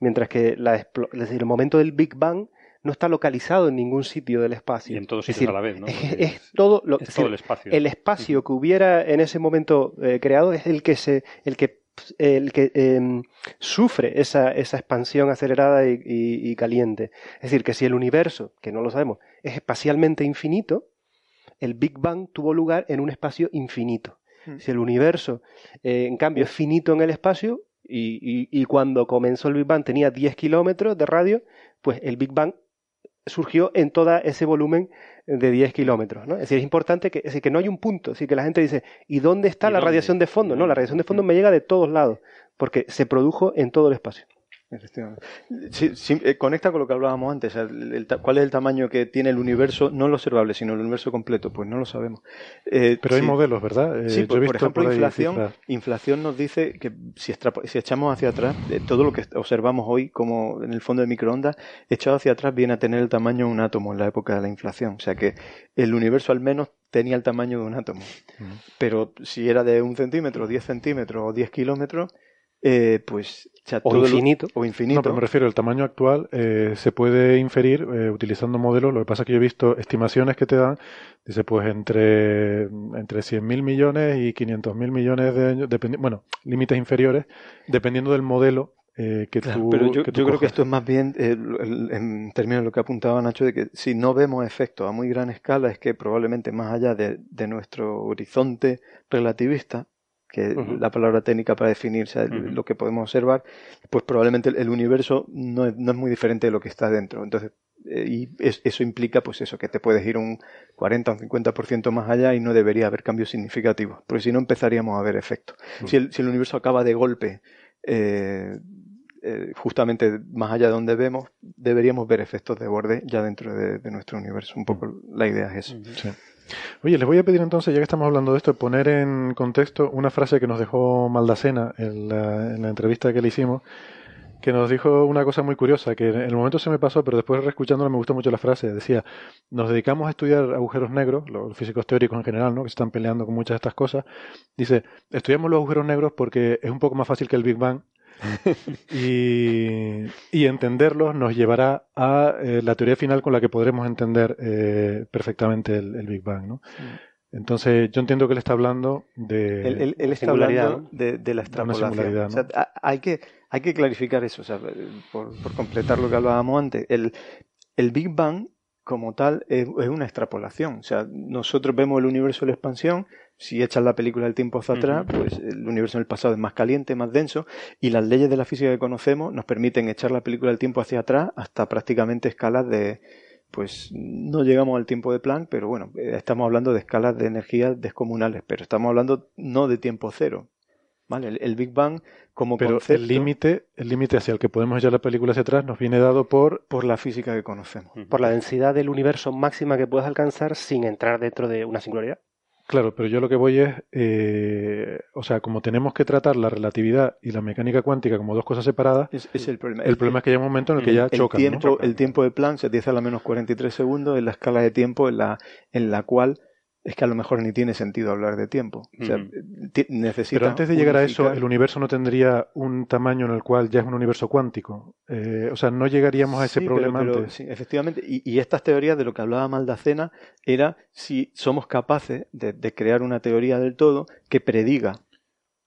mientras que la decir, el momento del Big Bang no está localizado en ningún sitio del espacio. Y en todos sitios a la vez, ¿no? Es, todo, el espacio. El espacio que hubiera en ese momento eh, creado es el que se, el que el que em, sufre esa, esa, expansión acelerada y, caliente. Es decir, que si el universo, que no lo sabemos, es espacialmente infinito, el Big Bang tuvo lugar en un espacio infinito. Hmm. Si el universo, eh, en cambio, es finito en el espacio, y, y, cuando comenzó el Big Bang tenía 10 kilómetros de radio, pues el Big Bang surgió en todo ese volumen de 10 kilómetros. ¿no? Es decir, es importante que, es decir, que no hay un punto. Es decir, que la gente dice, ¿y dónde está la radiación de fondo? No, la radiación de fondo me llega de todos lados, porque se produjo en todo el espacio. Sí, eh, conecta con lo que hablábamos antes. ¿Cuál es el tamaño que tiene el universo? No el observable, sino el universo completo. Pues no lo sabemos. Eh, Pero hay modelos, ¿verdad? Eh, sí, por, ejemplo, inflación, inflación nos dice que si, si echamos hacia atrás, todo lo que observamos hoy, como en el fondo de microondas, echado hacia atrás viene a tener el tamaño de un átomo en la época de la inflación. O sea que el universo al menos tenía el tamaño de un átomo. Pero si era de un centímetro, 10 centímetros o 10 kilómetros, eh, pues o infinito. o infinito. No, pero me refiero al tamaño actual, eh, se puede inferir eh, utilizando modelos. Lo que pasa es que yo he visto estimaciones que te dan, dice, pues entre, entre 100.000 millones y 500.000 millones de años, bueno, límites inferiores, dependiendo del modelo eh, que tú, pero yo, yo creo que esto es más bien, en términos de lo que apuntaba Nacho, de que si no vemos efectos a muy gran escala, es que probablemente más allá de, de nuestro horizonte relativista, que la palabra técnica para definir lo que podemos observar, pues probablemente el, universo no es, no es, muy diferente de lo que está dentro. Entonces, eh, y eso implica, pues eso, que te puedes ir un 40 o un 50% más allá y no debería haber cambios significativos, porque si no empezaríamos a ver efectos. si, el, si, el, universo acaba de golpe, eh, eh, justamente más allá de donde vemos, deberíamos ver efectos de borde ya dentro de, nuestro universo. Un poco la idea es eso. Oye, les voy a pedir entonces, ya que estamos hablando de esto, poner en contexto una frase que nos dejó Maldacena en la, en la entrevista que le hicimos, que nos dijo una cosa muy curiosa, que en el momento se me pasó, pero después reescuchándolo me gustó mucho la frase. Decía, nos dedicamos a estudiar agujeros negros, los físicos teóricos en general, ¿no? que están peleando con muchas de estas cosas. Dice, estudiamos los agujeros negros porque es un poco más fácil que el Big Bang. y, y, entenderlos nos llevará a eh, la teoría final con la que podremos entender eh, perfectamente el, el, Big Bang. ¿no? Entonces, yo entiendo que él está hablando de. Él, él, él está hablando de, de, la extrapolación. ¿no? O sea, hay, que, hay que clarificar eso, o sea, por, por, completar lo que hablábamos antes. El, el Big Bang, como tal, es, es, una extrapolación. O sea, nosotros vemos el universo en la expansión. Si echas la película del tiempo hacia atrás, uh -huh. pues el universo en el pasado es más caliente, más denso, y las leyes de la física que conocemos nos permiten echar la película del tiempo hacia atrás hasta prácticamente escalas de, pues no llegamos al tiempo de Planck, pero bueno, estamos hablando de escalas de energía descomunales, pero estamos hablando no de tiempo cero. ¿Vale? El, el Big Bang como pero concepto, el límite el límite hacia el que podemos echar la película hacia atrás nos viene dado por por la física que conocemos por la densidad del universo máxima que puedes alcanzar sin entrar dentro de una singularidad Claro, pero yo lo que voy es, eh, o sea, como tenemos que tratar la relatividad y la mecánica cuántica como dos cosas separadas, es, es el problema. El, el problema es que hay un momento en el que ya el chocan. Tiempo, ¿no? El tiempo de Planck, se 10 a la menos 43 segundos, es la escala de tiempo en la, en la cual es que a lo mejor ni tiene sentido hablar de tiempo. O sea, necesita Pero antes de llegar a eso, el universo no tendría un tamaño en el cual ya es un universo cuántico. Eh, o sea, no llegaríamos a ese sí, problema pero, pero, antes. Sí, efectivamente. Y, y, estas teorías de lo que hablaba Maldacena era si somos capaces de, de crear una teoría del todo que prediga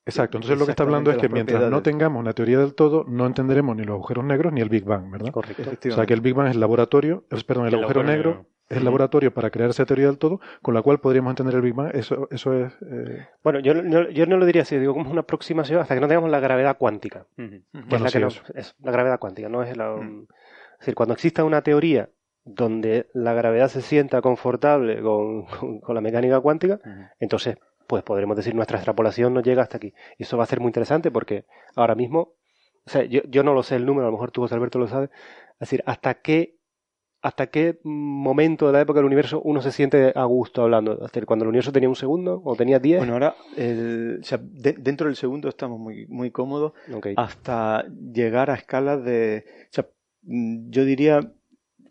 Exacto, entonces lo que está hablando es que mientras no tengamos una teoría del todo, no entenderemos ni los agujeros negros ni el Big Bang, ¿verdad? Correcto. O sea que el Big Bang es el laboratorio, perdón, el, el agujero negro, el laboratorio para crear esa teoría del todo, con la cual podríamos entender el Big Bang. Eso, eso es. Eh... Bueno, yo, yo, yo, no lo diría así, digo como una aproximación hasta que no tengamos la gravedad cuántica. Uh -huh. que bueno, es la sí, que nos, es la gravedad cuántica, no es la. Uh -huh. Es decir, cuando exista una teoría donde la gravedad se sienta confortable con, con, con la mecánica cuántica, uh -huh. entonces pues podremos decir nuestra extrapolación no llega hasta aquí. Y eso va a ser muy interesante porque ahora mismo, o sea, yo, yo no lo sé el número, a lo mejor tú, José Alberto, lo sabes, es decir, hasta qué hasta qué momento de la época del universo uno se siente a gusto hablando. Decir, cuando el universo tenía un segundo o tenía diez. Bueno, ahora, el, o sea, de, dentro del segundo estamos muy, muy cómodos okay. hasta llegar a escalas de. O sea, yo diría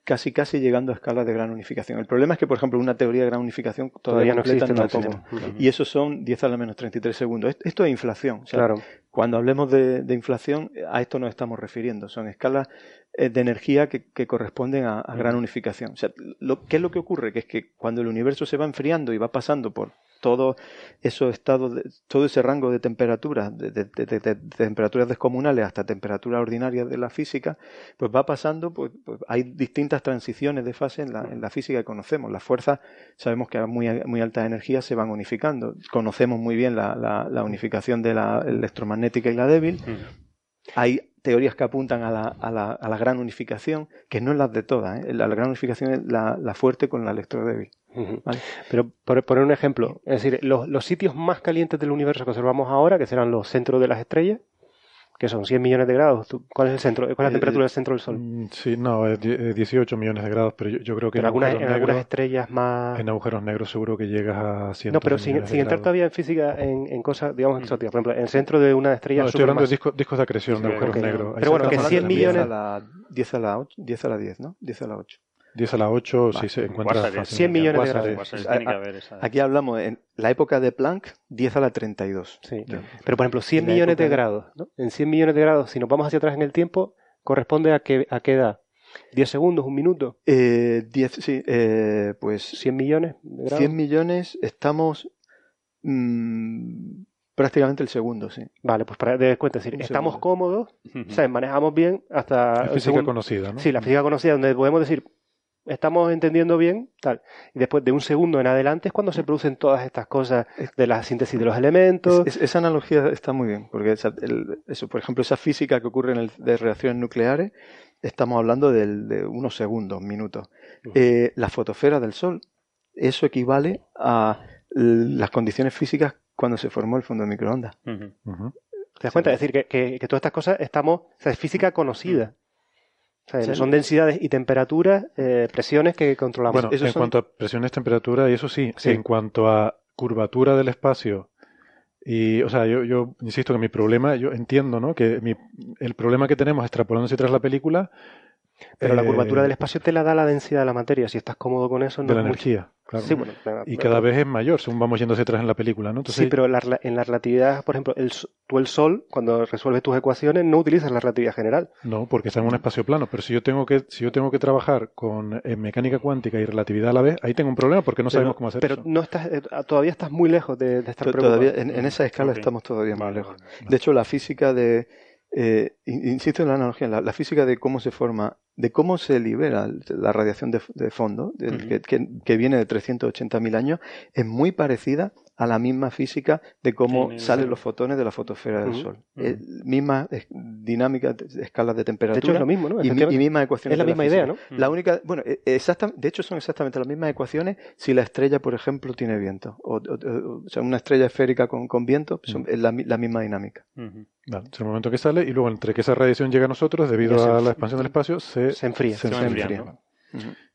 casi casi llegando a escalas de gran unificación. El problema es que, por ejemplo, una teoría de gran unificación todavía, todavía no existe. No. Uh -huh. Y eso son 10 a la menos 33 segundos. Esto es inflación. O sea, claro. Cuando hablemos de, de, inflación, a esto nos estamos refiriendo. Son escalas de energía que, que corresponden a, a, gran unificación. O sea, lo, ¿qué es lo que ocurre? Que es que cuando el universo se va enfriando y va pasando por todos esos estados, de, todo ese rango de temperaturas, de, de, de, temperaturas descomunales hasta temperaturas ordinarias de la física, pues va pasando, pues, pues hay distintas transiciones de fase en la, en la, física que conocemos. Las fuerzas, sabemos que a muy, muy altas energías se van unificando. Conocemos muy bien la, la, la unificación de la electromagnética y la débil. Hay teorías que apuntan a la, a la, a la gran unificación, que no es la de todas. ¿eh? La, la, gran unificación es la, la fuerte con la electrodébil. Pero por poner un ejemplo, es decir, los, los, sitios más calientes del universo que observamos ahora, que serán los centros de las estrellas, que son 100 millones de grados. ¿Cuál es el centro? ¿Cuál es la temperatura del centro del Sol? Sí, no, es 18 millones de grados, pero yo, yo creo que en, algunas, en negros, algunas estrellas más... En agujeros negros seguro que llegas a 100 No, pero sin, sin entrar todavía en física, en, en cosas, digamos, exóticas. Por ejemplo, en el centro de una estrella... No, estoy hablando de discos, discos de acreción de agujeros okay. negros. Pero bueno, que 100 millones... 10 a la, 10 a la 8, 10 a la 10, ¿no? 10 a la 8. 10 a la 8 si se encuentra 100 millones de grados. Aquí hablamos en la época de Planck, 10 a la 32. Sí. Pero por ejemplo, 100 millones de grados. ¿no? En 100 millones de grados, si nos vamos hacia atrás en el tiempo, corresponde a qué, a qué edad? ¿10 segundos? ¿Un minuto? Eh, 10, sí, eh, pues. 100 millones de grados. 100 millones, estamos. Mmm, prácticamente el segundo, sí. Vale, pues para de cuenta, es decir, estamos segundo. cómodos, uh -huh. o sea, manejamos bien hasta. La física segundo, conocida, ¿no? Sí, la física conocida, donde podemos decir, estamos entendiendo bien, tal. Y después de un segundo en adelante es cuando se producen todas estas cosas de la síntesis de los elementos. Es, es, esa analogía está muy bien, porque esa, el, eso, por ejemplo, esa física que ocurre en el, de reacciones nucleares, estamos hablando del, de unos segundos, minutos. Uh -huh. eh, la fotosfera del Sol, eso equivale a las condiciones físicas cuando se formó el fondo de microondas. Uh -huh. Uh -huh. ¿Te das cuenta? Es decir, que, que, que, todas estas cosas estamos, o sea, es física conocida. Son densidades y temperaturas, eh, presiones que controlamos. Bueno, en cuanto a presiones, temperatura, y eso sí, en cuanto a curvatura del espacio, y, o sea, yo, yo insisto que mi problema, yo entiendo, ¿no? Que mi, el problema que tenemos extrapolándose tras la película pero la curvatura del espacio te la da la densidad de la materia. Si estás cómodo con eso, no de la energía. Claro. y cada vez es mayor según vamos yendo hacia atrás en la película, ¿no? sí, pero en la relatividad, por ejemplo, el, tú el Sol, cuando resuelves tus ecuaciones, no utilizas la relatividad general. No, porque está en un espacio plano. Pero si yo tengo que, si yo tengo que trabajar con mecánica cuántica y relatividad a la vez, ahí tengo un problema porque no sabemos cómo hacer pero eso. no estás, eh, todavía estás muy lejos de, estar todavía en, esa escala estamos todavía más lejos. De hecho, la física de eh, insisto en la analogía, la, física de cómo se forma, de cómo se libera la radiación de, fondo, que, que, viene de 380.000 años, es muy parecida a la misma física de cómo salen los fotones de la fotosfera del Sol. misma dinámica, escalas de temperatura. De hecho, es lo mismo, ¿no? Y, misma ecuaciones. Es la misma idea, ¿no? La única, bueno, e, de hecho son exactamente las mismas ecuaciones si la estrella, por ejemplo, tiene viento. O, sea, una estrella esférica con, viento es la, misma dinámica. es el momento que sale y luego entre que esa radiación llega a nosotros, debido a la expansión del espacio, se, enfría. Se, enfría.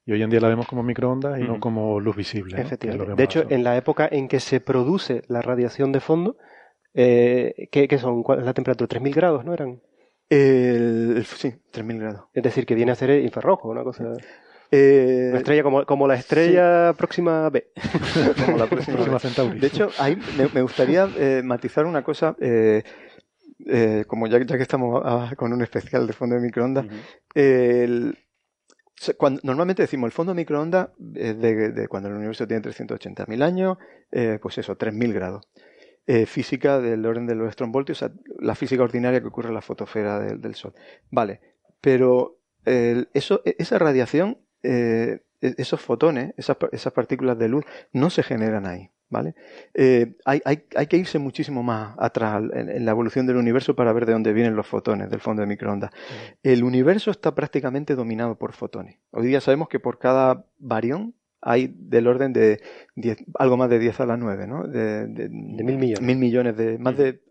Y hoy en día la vemos como microondas y no como luz visible. Efectivamente. De hecho, en la época en que se produce la radiación de fondo, eh, ¿qué, son? ¿Cuál es la temperatura? 3.000 grados, ¿no eran? El, sí, 3.000 grados. Es decir, que viene a ser infrarrojo, una cosa... Eh, una estrella como, como la estrella próxima B. como la próxima, Centauri. De hecho, ahí me, gustaría eh, matizar una cosa. Eh, como ya, ya, que estamos con un especial de fondo de microondas, el, normalmente decimos el fondo de microondas de, cuando el universo tiene 380.000 años, eh, pues eso, 3.000 grados. Eh, física del orden de los voltios, o sea, la física ordinaria que ocurre en la fotosfera del, Sol. Vale, pero eso, e, esa radiación, eh, e, esos fotones, esas, esas partículas de luz, no se generan ahí. ¿Vale? Eh, hay, hay, hay, que irse muchísimo más atrás en, la evolución del universo para ver de dónde vienen los fotones del fondo de microondas. El universo está prácticamente dominado por fotones. Hoy día sabemos que por cada barión hay del orden de algo más de 10 a la 9, ¿no? De, mil millones. Mil millones de, más de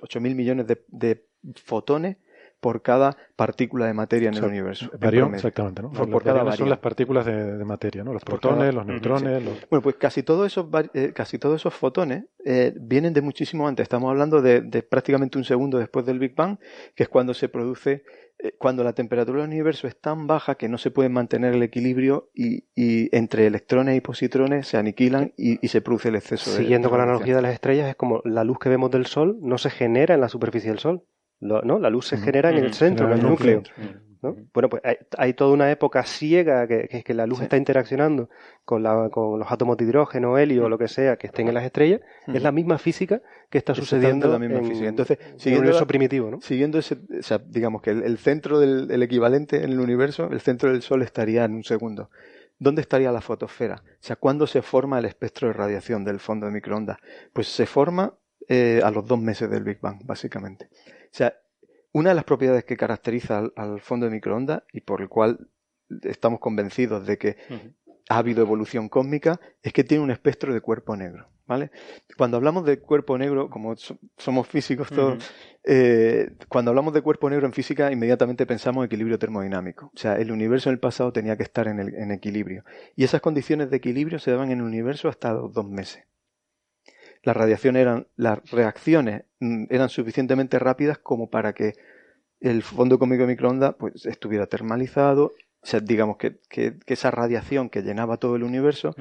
8 mil millones de fotones por cada partícula de materia en el universo. Barión, exactamente, ¿no? Por, cada son las partículas de, materia, ¿no? Los protones, los neutrones. Bueno, pues casi todos esos, eh, casi todos esos fotones eh, vienen de muchísimo antes. Estamos hablando de, prácticamente un segundo después del Big Bang, que es cuando se produce, eh, cuando la temperatura del universo es tan baja que no se puede mantener el equilibrio y, entre electrones y positrones se aniquilan y, se produce el exceso Siguiendo de. Siguiendo con la analogía de las estrellas, es como la luz que vemos del Sol no se genera en la superficie del Sol. ¿No? La luz se genera en el centro, en el núcleo. Bueno, pues hay, toda una época ciega que, es que la luz está interaccionando con, la, con los átomos de hidrógeno, helio o lo que sea que estén en las estrellas. Es la misma física que está sucediendo la misma física. Entonces, siguiendo el primitivo, ¿no? Siguiendo ese, o sea, digamos que el, centro del equivalente en el universo, el centro del Sol estaría en un segundo. ¿Dónde estaría la fotosfera? O sea, ¿cuándo se forma el espectro de radiación del fondo de microondas? Pues se forma eh, a los dos meses del Big Bang, básicamente. O sea, una de las propiedades que caracteriza al, fondo de microondas y por el cual estamos convencidos de que ha habido evolución cósmica es que tiene un espectro de cuerpo negro. ¿vale? Cuando hablamos de cuerpo negro, como somos físicos todos, eh, cuando hablamos de cuerpo negro en física, inmediatamente pensamos en equilibrio termodinámico. O sea, el universo en el pasado tenía que estar en, en equilibrio. Y esas condiciones de equilibrio se daban en el universo hasta los dos meses las radiaciones eran, las reacciones mm, eran suficientemente rápidas como para que el fondo cósmico de microondas pues, estuviera termalizado, o sea, digamos que, esa radiación que llenaba todo el universo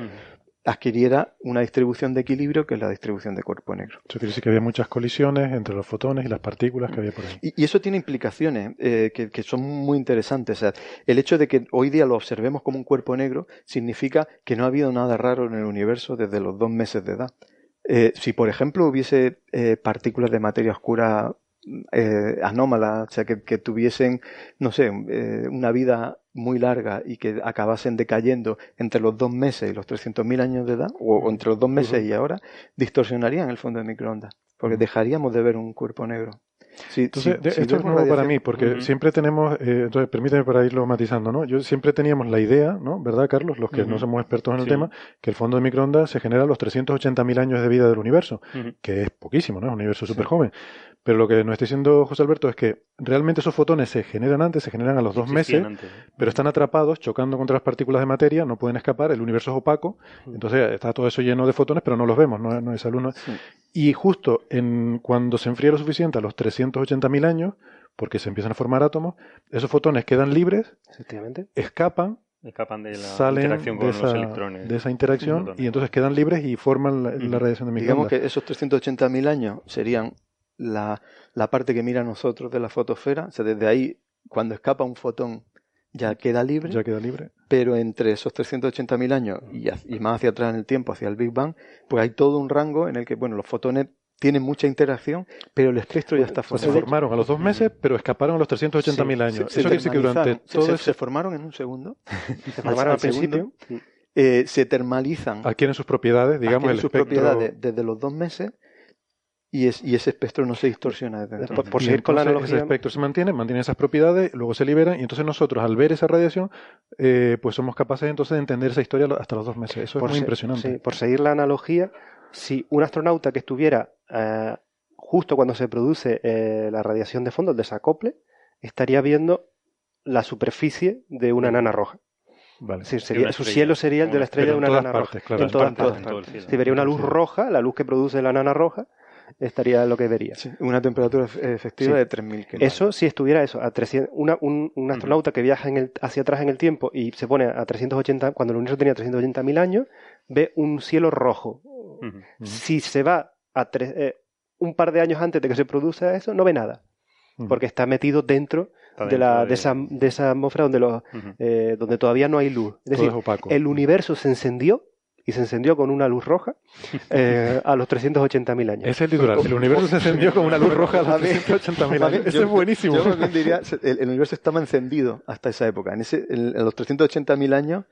adquiriera una distribución de equilibrio que es la distribución de cuerpo negro. Eso quiere decir que había muchas colisiones entre los fotones y las partículas que había por ahí. Y, eso tiene implicaciones eh, que, son muy interesantes. O sea, el hecho de que hoy día lo observemos como un cuerpo negro significa que no ha habido nada raro en el universo desde los dos meses de edad. Eh, si, por ejemplo, hubiese eh, partículas de materia oscura eh, anómalas, o sea, que, tuviesen, no sé, una vida muy larga y que acabasen decayendo entre los dos meses y los 300.000 años de edad, o, entre los dos meses y ahora, distorsionarían el fondo de microondas, porque dejaríamos de ver un cuerpo negro. Sí, entonces, esto es nuevo para mí, porque siempre tenemos, eh, entonces permíteme para irlo matizando, ¿no? Yo siempre teníamos la idea, ¿no? ¿Verdad, Carlos? Los que no somos expertos en el tema, que el fondo de microondas se genera a los 380.000 años de vida del universo, que es poquísimo, ¿no? Es un universo súper joven. Pero lo que nos está diciendo José Alberto es que realmente esos fotones se generan antes, se generan a los dos meses, pero están atrapados, chocando contra las partículas de materia, no pueden escapar, el universo es opaco, entonces está todo eso lleno de fotones, pero no los vemos, no, no es alumno. Y justo en, cuando se enfría lo suficiente a los 380.000 años, porque se empiezan a formar átomos, esos fotones quedan libres, escapan escapan de la interacción con los electrones. De esa interacción y entonces quedan libres y forman la, radiación de microondas. Digamos que esos 380.000 años serían la, la, parte que mira a nosotros de la fotosfera. O sea, desde ahí, cuando escapa un fotón, ya queda libre. Ya queda libre. Pero entre esos 380.000 años y, y, más hacia atrás en el tiempo, hacia el Big Bang, pues hay todo un rango en el que, bueno, los fotones tienen mucha interacción, pero el espectro ya está formado. Se formaron a los dos meses, pero escaparon a los 380.000 años. Eso quiere decir que durante todo se, formaron en un segundo. se formaron al principio. Eh, se termalizan. Adquieren sus propiedades, digamos, el sus propiedades desde los dos meses y, es, y ese espectro no se distorsiona desde Por, seguir con la analogía. Ese espectro se mantiene, mantiene esas propiedades, luego se liberan y entonces nosotros al ver esa radiación, eh, pues somos capaces entonces de entender esa historia hasta los dos meses. Eso es muy impresionante. por seguir la analogía, si un astronauta que estuviera eh, justo cuando se produce eh, la radiación de fondo, el desacople, estaría viendo la superficie de una nana roja. Vale. sería, su cielo sería el de la estrella de una nana roja. en todas partes. Si vería una luz roja, la luz que produce la nana roja, estaría lo que vería. una temperatura efectiva de 3000 kelvin. Eso, si estuviera eso, a 300, un, astronauta que viaja en el, hacia atrás en el tiempo y se pone a 380, cuando el universo tenía 380.000 años, ve un cielo rojo. Si se va a eh, un par de años antes de que se produzca eso, no ve nada. Porque está metido dentro, de, la, de... esa, de esa atmósfera donde, los, eh, donde todavía no hay luz. Es decir, el universo se encendió y se encendió con una luz roja eh, a los 380.000 años. Es el titular. El universo se encendió con una luz roja a los 380.000 años. Eso es buenísimo. Yo diría, el, universo estaba encendido hasta esa época. En, ese, en, los 380.000 años,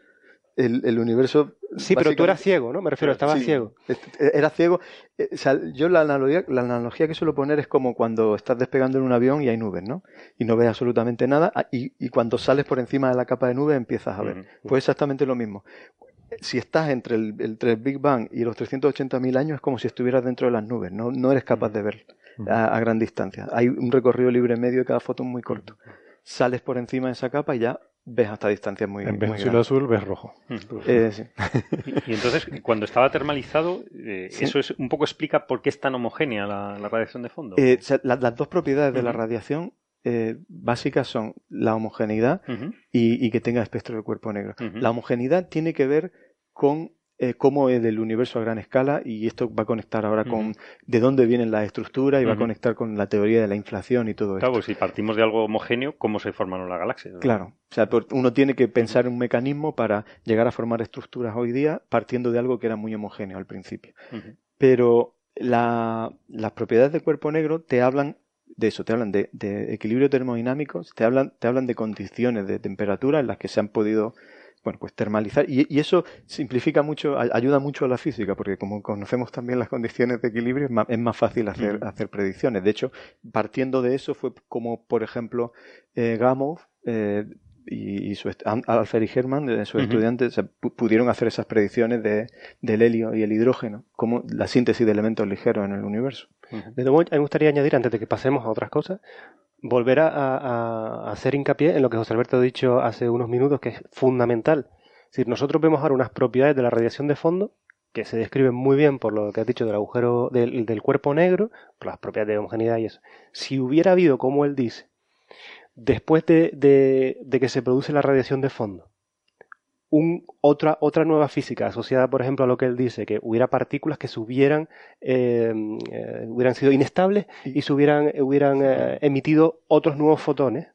el, el, universo... Sí, pero tú eras ciego, ¿no? Me refiero, estaba ciego. Este, era ciego. Eh, o sea, yo la analogía, la analogía que suelo poner es como cuando estás despegando en un avión y hay nubes, ¿no? Y no ves absolutamente nada ah, y, y cuando sales por encima de la capa de nubes empiezas a ver. Pues exactamente lo mismo si estás entre el, Big Bang y los 380.000 años es como si estuvieras dentro de las nubes, no, no eres capaz de ver a, gran distancia. Hay un recorrido libre medio de cada foto muy corto. Sales por encima de esa capa y ya ves hasta distancias muy En vez de azul ves rojo. Eh, y, entonces, cuando estaba termalizado, eh, eso es, un poco explica por qué es tan homogénea la, radiación de fondo. Eh, las dos propiedades de la radiación básicas son la homogeneidad y, que tenga espectro de cuerpo negro. La homogeneidad tiene que ver con eh, cómo es del universo a gran escala y esto va a conectar ahora con de dónde vienen las estructuras y va a conectar con la teoría de la inflación y todo esto. Claro, si partimos de algo homogéneo, ¿cómo se formaron las galaxias? Claro, o sea, uno tiene que pensar en un mecanismo para llegar a formar estructuras hoy día partiendo de algo que era muy homogéneo al principio. Pero las propiedades del cuerpo negro te hablan de eso, te hablan de, equilibrio termodinámico, te hablan, te hablan de condiciones de temperatura en las que se han podido bueno, pues termalizar. Y, eso simplifica mucho, ayuda mucho a la física, porque como conocemos también las condiciones de equilibrio, es más, fácil hacer, hacer predicciones. De hecho, partiendo de eso fue como, por ejemplo, eh, Gamow eh, y, su, Alfred y Hermann, eh, sus estudiantes, pudieron hacer esas predicciones de, del helio y el hidrógeno, como la síntesis de elementos ligeros en el universo. De nuevo, me gustaría añadir, antes de que pasemos a otras cosas, volver a, hacer hincapié en lo que José Alberto ha dicho hace unos minutos, que es fundamental. Es decir, nosotros vemos ahora unas propiedades de la radiación de fondo que se describen muy bien por lo que has dicho del agujero del, del cuerpo negro, por las propiedades de homogeneidad y eso. Si hubiera habido, como él dice, después de, que se produce la radiación de fondo, otra, otra nueva física asociada, por ejemplo, a lo que él dice, que hubiera partículas que se hubieran, eh, eh, hubieran sido inestables y se hubieran, hubieran eh, emitido otros nuevos fotones.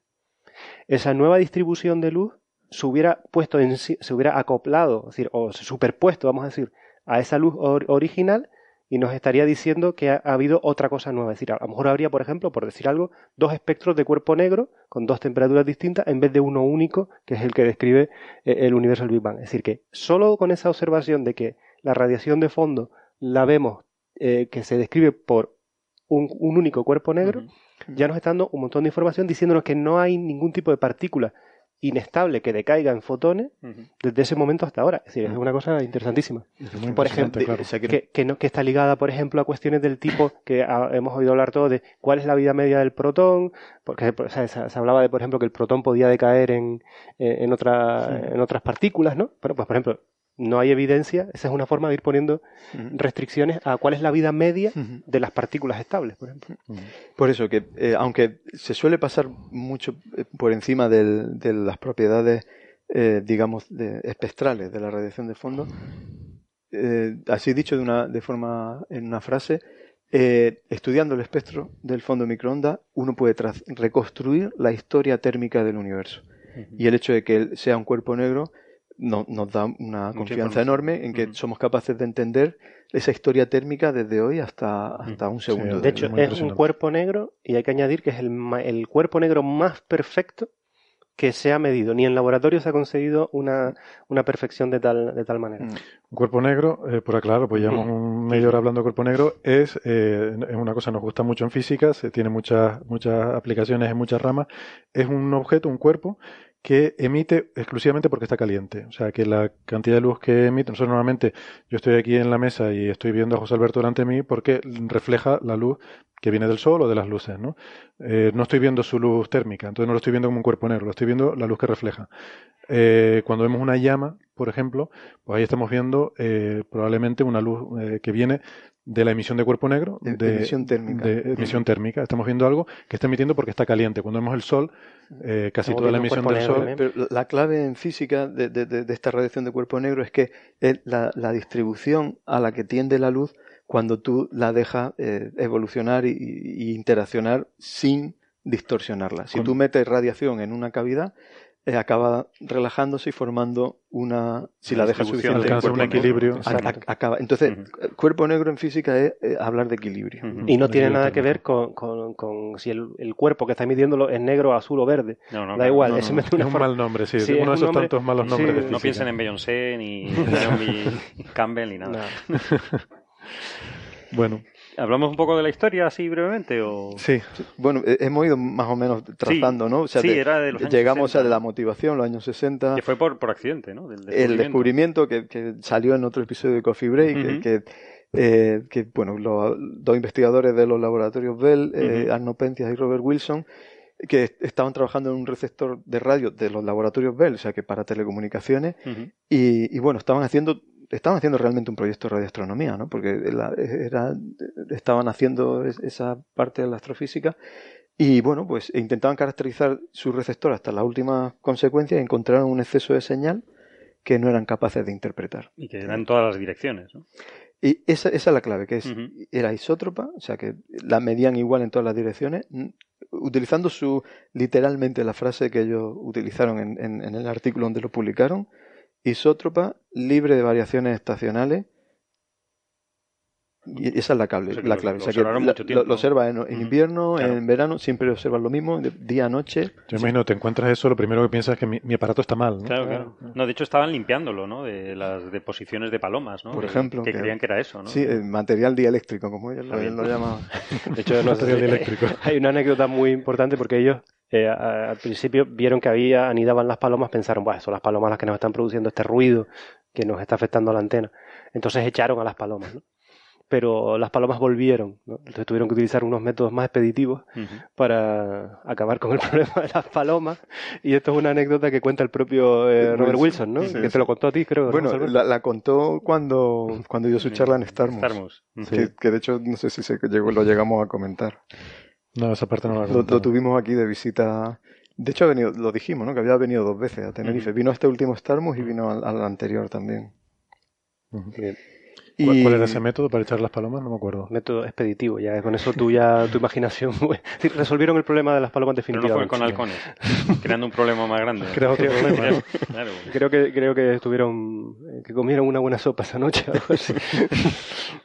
Esa nueva distribución de luz se hubiera puesto en se hubiera acoplado, decir, o superpuesto, vamos a decir, a esa luz original y nos estaría diciendo que ha, habido otra cosa nueva. Es decir, a lo mejor habría, por ejemplo, por decir algo, dos espectros de cuerpo negro con dos temperaturas distintas en vez de uno único, que es el que describe eh, el universo del Big Bang. Es decir, que solo con esa observación de que la radiación de fondo la vemos eh, que se describe por un, único cuerpo negro, ya nos está dando un montón de información diciéndonos que no hay ningún tipo de partícula inestable que decaiga en fotones desde ese momento hasta ahora. Es decir, es una cosa interesantísima. por ejemplo, que, no, que está ligada, por ejemplo, a cuestiones del tipo que hemos oído hablar todo de cuál es la vida media del protón, porque se, hablaba de, por ejemplo, que el protón podía decaer en, en, otra, en otras partículas, ¿no? Bueno, pues, por ejemplo, no hay evidencia, esa es una forma de ir poniendo restricciones a cuál es la vida media de las partículas estables, por ejemplo. Por eso que, eh, aunque se suele pasar mucho eh, por encima de las propiedades, eh, digamos, espectrales de la radiación de fondo, así dicho de, una, de forma en una frase, estudiando el espectro del fondo microondas, uno puede reconstruir la historia térmica del universo. Y el hecho de que sea un cuerpo negro nos da una confianza enorme en que somos capaces de entender esa historia térmica desde hoy hasta, hasta un segundo. de hecho, es un cuerpo negro y hay que añadir que es el, el cuerpo negro más perfecto que se ha medido. Ni en laboratorio se ha conseguido una, una perfección de tal, de tal manera. Mm. Un cuerpo negro, eh, por aclarar, pues llevamos un medio hora hablando de cuerpo negro, es, eh, es una cosa que nos gusta mucho en física, se tiene muchas, muchas aplicaciones en muchas ramas. Es un objeto, un cuerpo, que emite exclusivamente porque está caliente. O sea, que la cantidad de luz que emite, nosotros normalmente, yo estoy aquí en la mesa y estoy viendo a José Alberto delante de mí porque refleja la luz que viene del sol o de las luces, ¿no? Eh, no estoy viendo su luz térmica, entonces no lo estoy viendo como un cuerpo negro, lo estoy viendo la luz que refleja. Eh, cuando vemos una llama, por ejemplo, pues ahí estamos viendo eh, probablemente una luz que viene de la emisión de cuerpo negro, de, emisión térmica. De emisión térmica. Estamos viendo algo que está emitiendo porque está caliente. Cuando vemos el sol, eh, casi toda la emisión del sol. Pero la clave en física de, de, esta radiación de cuerpo negro es que es la, la, distribución a la que tiende la luz cuando tú la dejas eh, evolucionar y, interaccionar sin distorsionarla. Si tú metes radiación en una cavidad, eh, acaba relajándose y formando una si la dejas suficiente alcanza un equilibrio acaba. Entonces cuerpo negro en física es eh, hablar de equilibrio. Y no tiene nada que ver con, con, si el, el, cuerpo que está midiéndolo es negro azul o verde. Da igual es un mal nombre sí, uno de esos tantos malos nombres no piensen en Beyoncé ni en Campbell ni nada. Bueno ¿Hablamos un poco de la historia así brevemente? O... Sí. Bueno, hemos ido más o menos trazando, ¿no? sí, era de los años Llegamos a la motivación, los años 60. Que fue por, por accidente, ¿no? El descubrimiento que, que, salió en otro episodio de Coffee Break, que, eh, que, bueno, los dos investigadores de los laboratorios Bell, eh, Arno Pentias y Robert Wilson, que estaban trabajando en un receptor de radio de los laboratorios Bell, o sea que para telecomunicaciones, y, y, bueno, estaban haciendo estaban haciendo realmente un proyecto de radioastronomía, ¿no? Porque era, estaban haciendo esa parte de la astrofísica y bueno, pues intentaban caracterizar su receptor hasta la última consecuencia y encontraron un exceso de señal que no eran capaces de interpretar. Y que era en todas las direcciones, ¿no? Y esa, esa es la clave, que es, era isótropa, o sea que la medían igual en todas las direcciones, utilizando su, literalmente la frase que ellos utilizaron en, en el artículo donde lo publicaron, isótropa, libre de variaciones estacionales. Y esa es la, clave. la clave. Lo, observa en, invierno, en verano, siempre observas lo mismo, día, noche. Yo imagino, te encuentras eso, lo primero que piensas es que mi, aparato está mal. ¿no? Claro, claro. No, de hecho estaban limpiándolo, ¿no? De las deposiciones de palomas, ¿no? Por ejemplo. Que, creían que era eso, ¿no? Sí, el material dieléctrico, como ellos lo, llamaban. De hecho, material dieléctrico. hay una anécdota muy importante porque ellos eh, al principio vieron que había, anidaban las palomas, pensaron, bueno, son las palomas las que nos están produciendo este ruido que nos está afectando a la antena. Entonces echaron a las palomas, ¿no? Pero las palomas volvieron, ¿no? Entonces tuvieron que utilizar unos métodos más expeditivos para acabar con el problema de las palomas. Y esto es una anécdota que cuenta el propio eh, Robert Wilson, ¿no? que te lo contó a ti, creo. Bueno, la, contó cuando, cuando dio su charla en Starmus. Que, que, de hecho no sé si se llegó, lo llegamos a comentar. No, esa parte no la lo, lo, tuvimos aquí de visita. De hecho, ha venido, lo dijimos, ¿no? Que había venido dos veces a Tenerife. Vino a este último Starmus y vino al, anterior también. ¿Cuál, era ese método para echar las palomas? No me acuerdo. Método expeditivo, ya con eso tú ya, tu imaginación. resolvieron el problema de las palomas definitivamente. Pero no fue con halcones, creando un problema más grande. Creo, otro problema. creo, que, creo que estuvieron, eh, que comieron una buena sopa esa noche.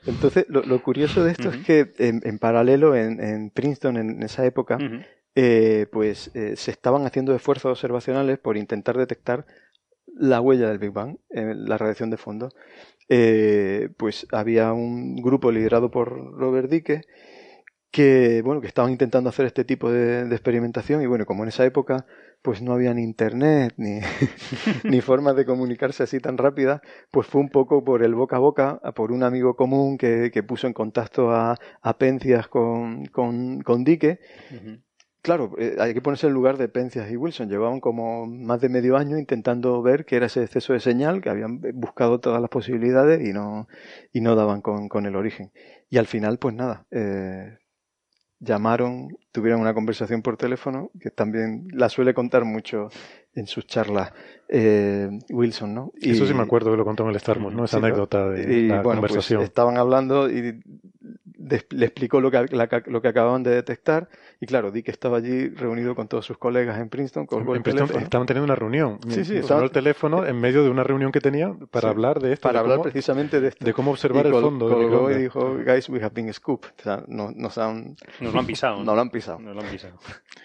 Entonces, lo, curioso de esto es que en, paralelo en, Princeton, en esa época, eh, pues eh, se estaban haciendo esfuerzos observacionales por intentar detectar la huella del Big Bang, la radiación de fondo eh, pues había un grupo liderado por Robert Dicke que bueno que estaban intentando hacer este tipo de, experimentación y bueno como en esa época pues no había ni internet ni, ni formas de comunicarse así tan rápida pues fue un poco por el boca a boca por un amigo común que, que puso en contacto a, a Pencias con, con, con Dique Claro, eh, hay que ponerse en lugar de Pencias y Wilson. Llevaban como más de medio año intentando ver qué era ese exceso de señal, que habían buscado todas las posibilidades y no, y no daban con, con el origen. Y al final, pues nada, eh, llamaron, tuvieron una conversación por teléfono, que también la suele contar mucho en sus charlas eh, Wilson, ¿no? Y, Eso sí me acuerdo que lo contó en el Starmus, ¿no? Esa anécdota de la pues, conversación. estaban hablando y le explicó lo que, lo que acababan de detectar y claro, Dick estaba allí reunido con todos sus colegas en Princeton. en Princeton estaban teniendo una reunión. Sí, sí. Sonó el teléfono en medio de una reunión que tenía para hablar de esto. Para hablar precisamente de esto. De cómo observar el fondo. Colgó y dijo, guys, we have been scooped. O sea, no, nos, han, nos lo han pisado. No lo han pisado. Nos lo han pisado.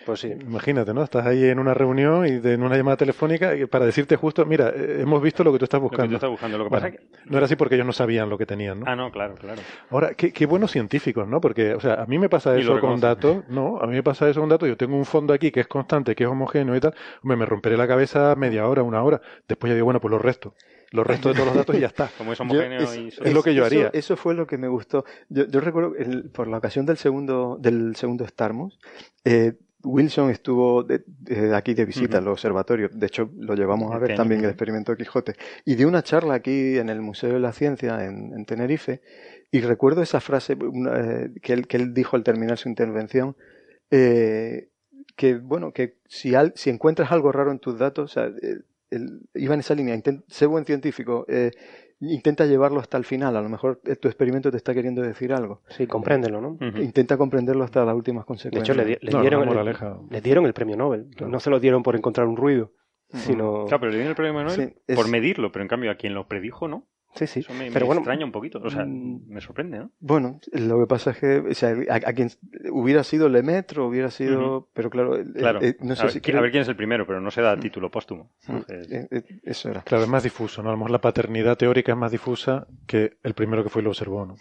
Pues sí. Imagínate, ¿no? Estás ahí en una reunión y en una llamada telefónica para decirte justo, mira, eh, hemos visto lo que tú estás buscando. Lo que tú estás buscando. Lo que pasa que... No era así porque ellos no sabían lo que tenían, ¿no? Ah, no, claro, claro. Ahora, qué, qué buenos científicos, ¿no? Porque, o sea, a mí me pasa eso con datos, no, a mí me pasa eso con datos, yo tengo un fondo aquí que es constante, que es homogéneo y tal, me romperé la cabeza media hora, una hora, después ya digo, bueno, pues los restos los restos de todos los datos y ya está. Como es homogéneo es, lo que yo haría. Eso fue lo que me gustó. Yo, recuerdo, por la ocasión del segundo, del segundo Starmus, eh, Wilson estuvo aquí de visita al observatorio. De hecho, lo llevamos a ver también el experimento de Quijote. Y dio una charla aquí en el Museo de la Ciencia en Tenerife y recuerdo esa frase eh, que, él, que, él, dijo al terminar su intervención, eh, que bueno, que si, si encuentras algo raro en tus datos, o sea, iba en esa línea, sé buen científico, eh, intenta llevarlo hasta el final, a lo mejor tu experimento te está queriendo decir algo. Sí, compréndelo, ¿no? Intenta comprenderlo hasta las últimas consecuencias. De hecho, le, dieron, el, dieron el premio Nobel, no se lo dieron por encontrar un ruido. Sino... Claro, pero le dieron el premio Nobel por medirlo, pero en cambio a quien lo predijo, ¿no? Sí, sí. Eso me, pero bueno, extraña un poquito, o sea, mm, me sorprende, ¿no? Bueno, lo que pasa es que o sea, a, quien hubiera sido Lemaitre hubiera sido, pero claro, claro. no sé a, ver, si a, ver, quién es el primero, pero no se da título póstumo. Eh, eh, eso era. Claro, es más difuso, ¿no? A lo mejor la paternidad teórica es más difusa que el primero que fue y lo observó, ¿no?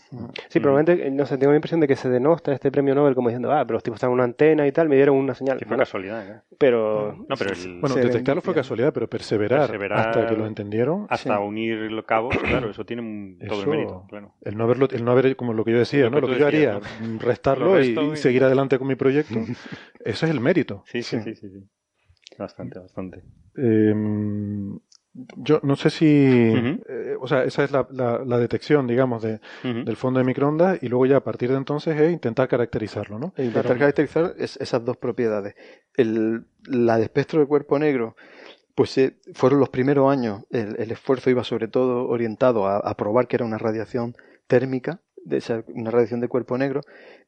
Sí, probablemente, no sé, tengo la impresión de que se denota este premio Nobel como diciendo, ah, pero los tipos están en una antena y tal, me dieron una señal. Que fue casualidad, ¿eh? Pero... No, pero el... Bueno, detectarlo fue casualidad, pero perseverar, hasta que lo entendieron... Hasta unir los cabos, claro, eso tiene un todo el mérito, El no haberlo, el no haber, como lo que yo decía, ¿no? Lo que, yo haría, restarlo y, seguir adelante con mi proyecto. Eso es el mérito. Sí, sí, sí, sí. Bastante, bastante. Em, yo no sé si, eh, o sea, esa es la, la, detección, digamos, de, del fondo de microondas y luego ya a partir de entonces es intentar caracterizarlo, ¿no? E intentar caracterizar esas dos propiedades. El, la de espectro de cuerpo negro pues eh, fueron los primeros años, el, esfuerzo iba sobre todo orientado a, probar que era una radiación térmica, de una radiación de cuerpo negro.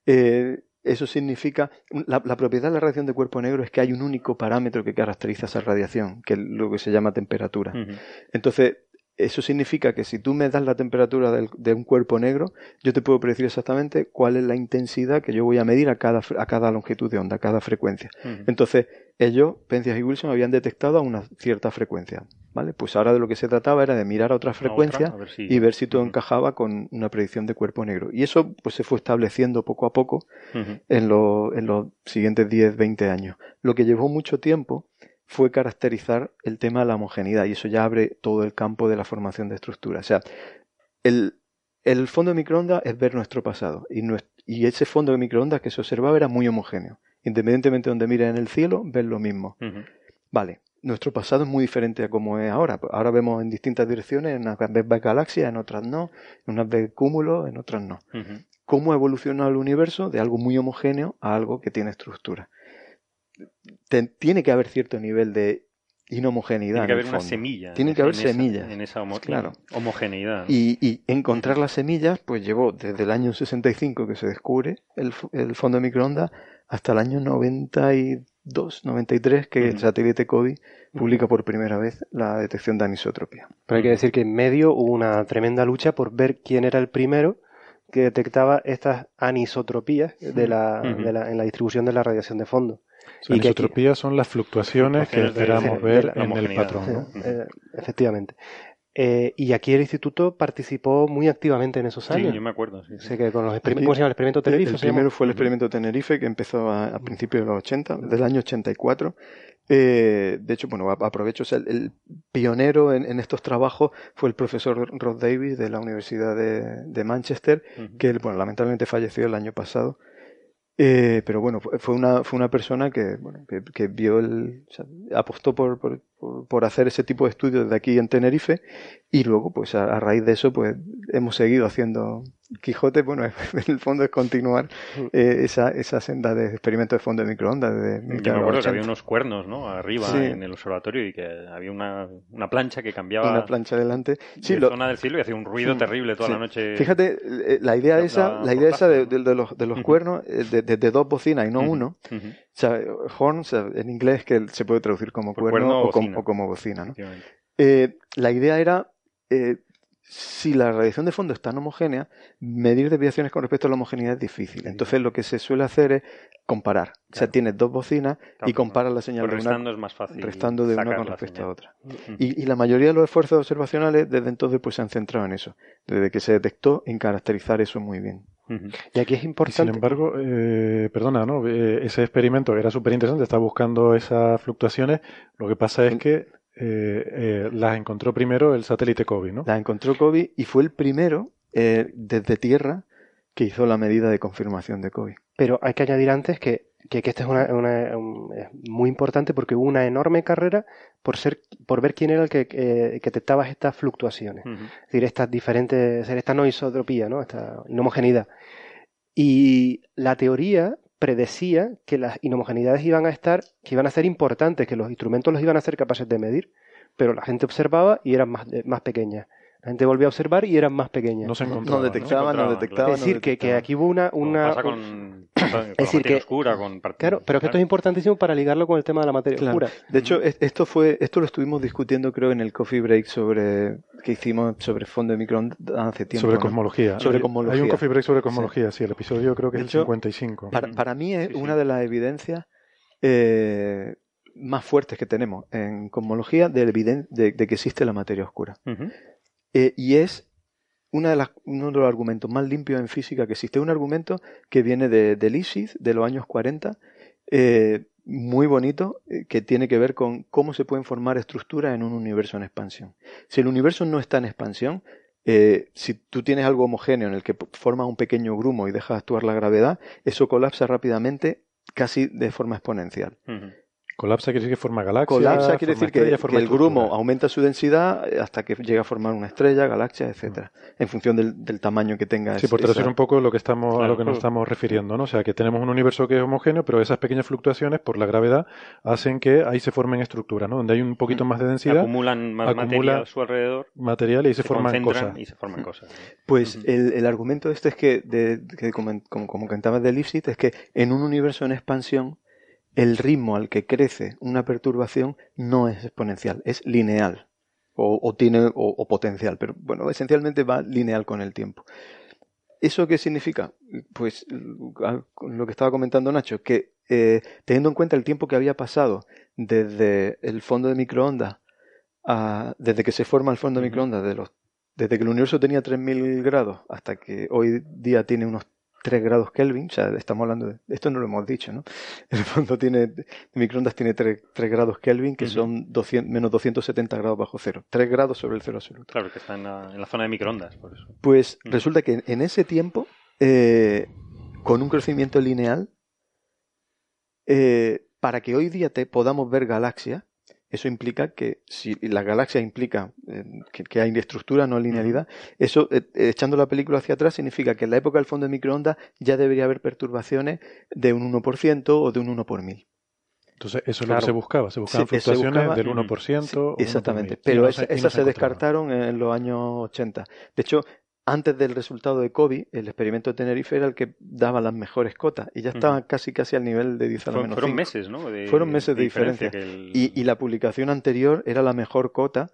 Eh, eso significa, la, propiedad de la radiación de cuerpo negro es que hay un único parámetro que caracteriza esa radiación, que es lo que se llama temperatura. Entonces, eso significa que si tú me das la temperatura de un cuerpo negro, yo te puedo predecir exactamente cuál es la intensidad que yo voy a medir a cada, a cada longitud de onda, a cada frecuencia. Entonces, ellos, Pencias y Wilson, habían detectado a una cierta frecuencia. ¿vale? Pues ahora de lo que se trataba era de mirar a otra frecuencia y ver si todo encajaba con una predicción de cuerpo negro. Y eso pues, se fue estableciendo poco a poco en, en los siguientes 10, 20 años. Lo que llevó mucho tiempo fue caracterizar el tema de la homogeneidad y eso ya abre todo el campo de la formación de estructuras. O sea, el, el fondo de microondas es ver nuestro pasado y, y ese fondo de microondas que se observaba era muy homogéneo. Independientemente de donde mires en el cielo, ves lo mismo. Vale, nuestro pasado es muy diferente a como es ahora. Ahora vemos en distintas direcciones, en unas ves galaxias, en otras no, en unas ves cúmulos, en otras no. ¿Cómo evoluciona el universo de algo muy homogéneo a algo que tiene estructura? tiene que haber cierto nivel de inhomogeneidad. Tiene que haber una semilla. Tiene que haber semillas. En esa claro. homogeneidad. Y, encontrar las semillas, pues llevó desde el año 65 que se descubre el, fondo de microondas hasta el año 92, 93 que el satélite CODI publica por primera vez la detección de anisotropía. Pero hay que decir que en medio hubo una tremenda lucha por ver quién era el primero que detectaba estas anisotropías de la, en la distribución de la radiación de fondo. Y que son las fluctuaciones que esperamos ver en el patrón. Eh, efectivamente. Eh, y aquí el instituto participó muy activamente en esos años. Sí, yo me acuerdo. Sé que con los experimentos, ¿Cómo se llama el experimento Tenerife? El, primero fue el experimento Tenerife, que empezó a, principios de los 80, del año 84. Eh, de hecho, bueno, aprovecho, el, pionero en, estos trabajos fue el profesor Rod Davis de la Universidad de, Manchester, que bueno, lamentablemente falleció el año pasado. Eh, pero bueno, fue una, fue una persona que, bueno, que, vio el, apostó por, por, por, hacer ese tipo de estudios de aquí en Tenerife y luego, pues a, raíz de eso, pues hemos seguido haciendo Quijote, bueno, en el fondo es continuar eh, esa, esa senda de experimentos de fondo de microondas. De Yo me acuerdo que había unos cuernos, ¿no? Arriba en el observatorio y que había una, una plancha que cambiaba. Una plancha delante. Sí, la zona del cielo y hacía un ruido mm, terrible toda la noche. Fíjate, eh, la idea esa, la idea esa de, los, de los cuernos, eh, de, de, dos bocinas y no uno. Sea, horn, en inglés que se puede traducir como cuerno, o, como, bocina. ¿no? la idea era si la radiación de fondo es tan homogénea, medir desviaciones con respecto a la homogeneidad es difícil. Entonces lo que se suele hacer es comparar. O sea, tienes dos bocinas y comparas la señal pues restando es más fácil. Restando de una con respecto a otra. y, la mayoría de los esfuerzos observacionales desde entonces pues se han centrado en eso. Desde que se detectó en caracterizar eso muy bien. Y aquí es importante. Sin embargo, eh, perdona, ¿no? Eh, ese experimento era súper interesante, está buscando esas fluctuaciones. Lo que pasa es que eh, eh, las encontró primero el satélite COBE, ¿no? Las encontró COBE y fue el primero eh, desde Tierra que hizo la medida de confirmación de COBE. Pero hay que añadir antes que, que, esta es, una, muy importante porque hubo una enorme carrera por ser por ver quién era el que, que detectaba estas fluctuaciones. Es decir, estas diferentes, esta no isotropía, ¿no? Esta inhomogeneidad. Y la teoría predecía que las inhomogeneidades iban a estar, que iban a ser importantes, que los instrumentos los iban a ser capaces de medir, pero la gente observaba y eran más, más pequeñas. La gente volvía a observar y eran más pequeñas. No se no detectaban, no, detectaban. Es decir, Que, aquí hubo una... una pasa con, es decir, que, oscura, con Claro, pero que esto es importantísimo para ligarlo con el tema de la materia oscura. De hecho, esto fue esto lo estuvimos discutiendo creo en el coffee break sobre que hicimos sobre fondo de microondas hace tiempo. Sobre cosmología. Sobre cosmología. Hay un coffee break sobre cosmología, sí, el episodio creo que es el 55. Para, para mí es una de las evidencias eh, más fuertes que tenemos en cosmología de, de, de que existe la materia oscura. Eh, y es uno de los argumentos más limpios en física que existe. Un argumento que viene de, de de los años 40, eh, muy bonito, eh, que tiene que ver con cómo se pueden formar estructuras en un universo en expansión. Si el universo no está en expansión, si tú tienes algo homogéneo en el que formas un pequeño grumo y dejas actuar la gravedad, eso colapsa rápidamente, casi de forma exponencial. Colapsa quiere decir que forma galaxia. Colapsa quiere decir que, el grumo aumenta su densidad eh, hasta que llega a formar una estrella, galaxia, etcétera, mm. en función del, tamaño que tenga. Sí, por traducir un poco lo que estamos, a lo que nos estamos refiriendo, ¿no? O sea, que tenemos un universo que es homogéneo, pero esas pequeñas fluctuaciones por la gravedad hacen que ahí se formen estructuras, ¿no? Donde hay un poquito mm. más de densidad. Acumulan más material a su alrededor. Material y se, forman cosas. Y se forman cosas. Pues el, el, argumento este es que, de, que como, como, como de Lipschitz, es que en un universo en expansión el ritmo al que crece una perturbación no es exponencial, es lineal. O, tiene o, potencial, pero bueno, esencialmente va lineal con el tiempo. ¿Eso qué significa? Pues lo que estaba comentando Nacho, que eh, teniendo en cuenta el tiempo que había pasado desde el fondo de microondas, desde que se forma el fondo de microondas, de los, desde que el universo tenía 3.000 grados hasta que hoy día tiene unos 3 grados Kelvin, o sea, estamos hablando de, esto no lo hemos dicho, ¿no? El fondo tiene, microondas tiene 3, grados Kelvin, que son 200, menos 270 grados bajo cero, 3 grados sobre el cero absoluto. Claro, que está en la, zona de microondas, por eso. Pues resulta que en ese tiempo, eh, con un crecimiento lineal, eh, para que hoy día te podamos ver galaxias, eso implica que si la galaxia implica eh, que, hay estructura, no linealidad, eso, eh, echando la película hacia atrás, significa que en la época del fondo de microondas ya debería haber perturbaciones de un 1% o de un 1 por mil. Entonces, eso es lo que se buscaba. Se buscaban fluctuaciones del 1%. exactamente. pero esas se, descartaron en los años 80. De hecho, antes del resultado de COVID, el experimento de Tenerife era el que daba las mejores cotas y ya estaban casi casi al nivel de 10 a la menos Fueron meses, ¿no? fueron meses de, diferencia. Y, la publicación anterior era la mejor cota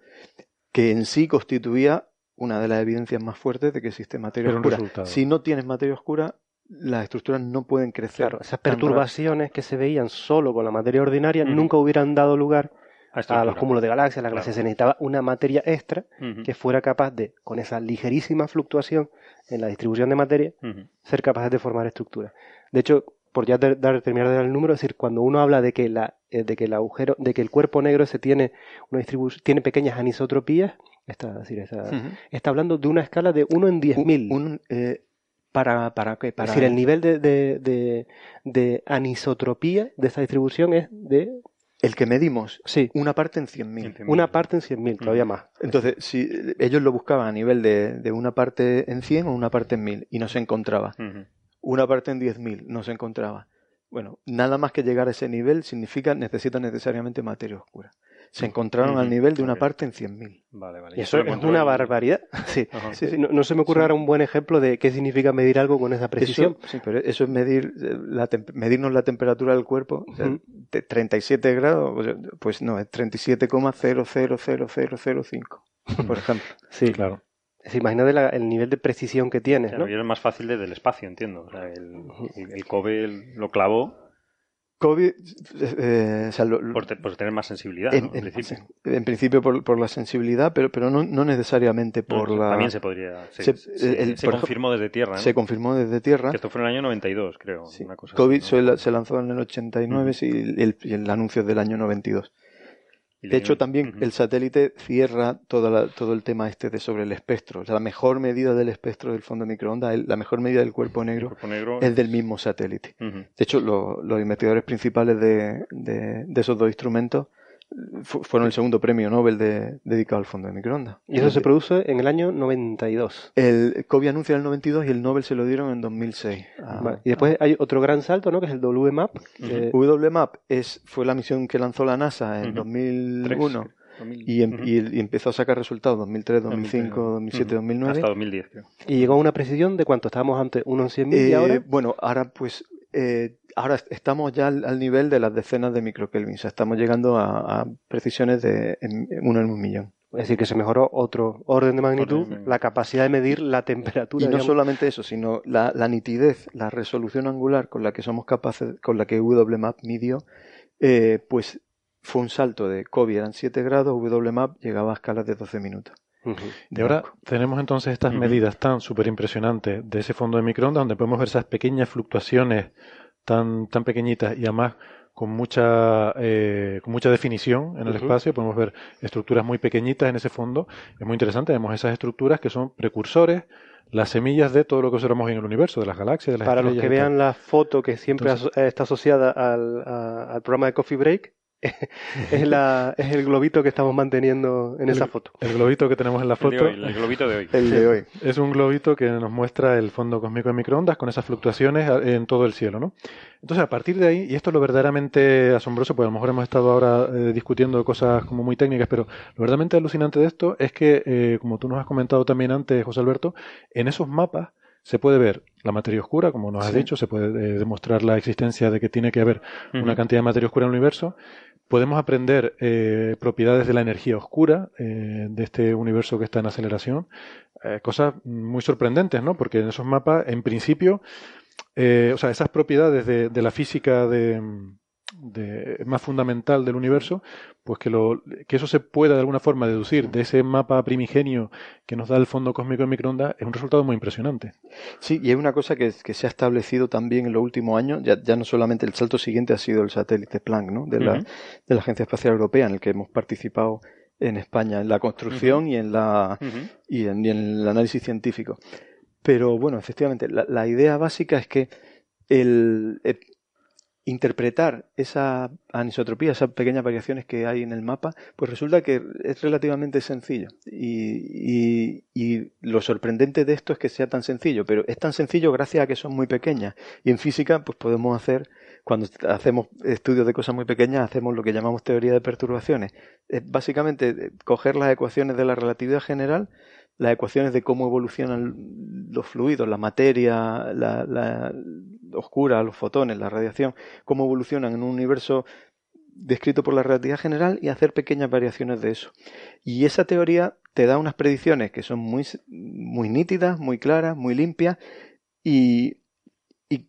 que en sí constituía una de las evidencias más fuertes de que existe materia oscura. Si no tienes materia oscura, las estructuras no pueden crecer. Claro, esas perturbaciones que se veían solo con la materia ordinaria nunca hubieran dado lugar a, los cúmulos de galaxias, las galaxias, se necesitaba una materia extra que fuera capaz de, con esa ligerísima fluctuación en la distribución de materia, ser capaz de formar estructuras. De hecho, por ya dar, terminar de dar el número, es decir, cuando uno habla de que, la, eh, de que el agujero, de que el cuerpo negro se tiene una distribución, tiene pequeñas anisotropías, está, decir, está, hablando de una escala de 1 en 10.000. Eh, ¿Para, para qué? Para... Es decir, el nivel de, de, de, anisotropía de esta distribución es de el que medimos, sí. una parte en 100.000. Una parte en 100.000, todavía más. Entonces, si ellos lo buscaban a nivel de, de, una parte en 100 o una parte en 1000 y no se encontraba una parte en 10.000 no se encontraba. Bueno, nada más que llegar a ese nivel significa necesita necesariamente materia oscura. Se encontraron al nivel de una parte en 100.000. Vale, vale. Y eso es una barbaridad. Sí. sí, No, se me ocurre ahora un buen ejemplo de qué significa medir algo con esa precisión. sí, pero eso es medir eh, la medirnos la temperatura del cuerpo. 37 grados, pues no, es 37,000005, por ejemplo. Sí, claro. Imagínate el nivel de precisión que tienes, ¿no? Y es más fácil desde el espacio, entiendo. O sea, el, el, Kobe lo clavó. Kobe, eh, por, tener más sensibilidad, en, principio. En principio por, la sensibilidad, pero, pero no, no necesariamente por la... También se podría... Se, se, confirmó desde tierra, ¿no? Se confirmó desde tierra. esto fue en el año 92, creo. Una cosa Kobe se lanzó en el 89 y, el, y el anuncio es del año 92. De hecho, también el satélite cierra todo el tema este de sobre el espectro. la mejor medida del espectro del fondo de microondas, la mejor medida del cuerpo negro, es del mismo satélite. De hecho, los investigadores principales de, esos dos instrumentos fueron el segundo premio Nobel dedicado al fondo de microondas. Y eso se produce en el año 92. El COVID anuncia en el 92 y el Nobel se lo dieron en 2006. Ah. Y después hay otro gran salto, ¿no? Que es el WMAP. WMAP es, fue la misión que lanzó la NASA en 2001. Y, empezó a sacar resultados 2003, 2005, 2007, 2009. Hasta 2010, creo. ¿Y llegó a una precisión de cuánto? ¿Estábamos antes? ¿Unos 100.000 y eh, ahora? Bueno, ahora pues eh, ahora estamos ya al, nivel de las decenas de microkelvin, o sea, estamos llegando a, precisiones de uno en un millón. Es decir, que se mejoró otro orden de magnitud, la capacidad de medir la temperatura. Y no solamente eso, sino la, nitidez, la resolución angular con la que somos capaces, con la que WMAP midió, eh, pues fue un salto de COVID eran 7 grados, WMAP llegaba a escalas de 12 minutos. Y ahora tenemos entonces estas medidas tan súper impresionantes de ese fondo de microondas donde podemos ver esas pequeñas fluctuaciones tan, tan pequeñitas y además con mucha, eh, con mucha definición en el espacio. Podemos ver estructuras muy pequeñitas en ese fondo. Es muy interesante. Vemos esas estructuras que son precursores, las semillas de todo lo que observamos en el universo, de las galaxias, de las Para los que vean la foto que siempre está asociada al, al programa de Coffee Break, es, la, es el globito que estamos manteniendo en esa foto. El globito que tenemos en la foto. El, globito de hoy. El de hoy. Es un globito que nos muestra el fondo cósmico de microondas con esas fluctuaciones en todo el cielo, ¿no? Entonces, a partir de ahí, y esto es lo verdaderamente asombroso, porque a lo mejor hemos estado ahora eh, discutiendo cosas como muy técnicas, pero lo verdaderamente alucinante de esto es que, eh, como tú nos has comentado también antes, José Alberto, en esos mapas se puede ver la materia oscura, como nos has dicho, se puede eh, demostrar la existencia de que tiene que haber una cantidad de materia oscura en el universo, podemos aprender eh, propiedades de la energía oscura eh, de este universo que está en aceleración. Eh, cosas muy sorprendentes, ¿no? Porque en esos mapas, en principio, o sea, esas propiedades de la física de, de, más fundamental del universo, pues que, lo, que eso se pueda de alguna forma deducir de ese mapa primigenio que nos da el fondo cósmico de microondas es un resultado muy impresionante. Sí, y es una cosa que, se ha establecido también en los últimos años, ya, ya, no solamente el salto siguiente ha sido el satélite Planck, ¿no? de, la, de la Agencia Espacial Europea, en el que hemos participado en España, en la construcción y, en la, y, en, el análisis científico. Pero bueno, efectivamente, la, la idea básica es que el, interpretar esa anisotropía, esas pequeñas variaciones que hay en el mapa, pues resulta que es relativamente sencillo. Y, lo sorprendente de esto es que sea tan sencillo, pero es tan sencillo gracias a que son muy pequeñas. Y en física, pues podemos hacer, cuando hacemos estudios de cosas muy pequeñas, hacemos lo que llamamos teoría de perturbaciones. Es básicamente eh, coger las ecuaciones de la relatividad general las ecuaciones de cómo evolucionan los fluidos, la materia, la, oscura, los fotones, la radiación, cómo evolucionan en un universo descrito por la relatividad general y hacer pequeñas variaciones de eso. Y esa teoría te da unas predicciones que son muy, muy nítidas, muy claras, muy limpias y,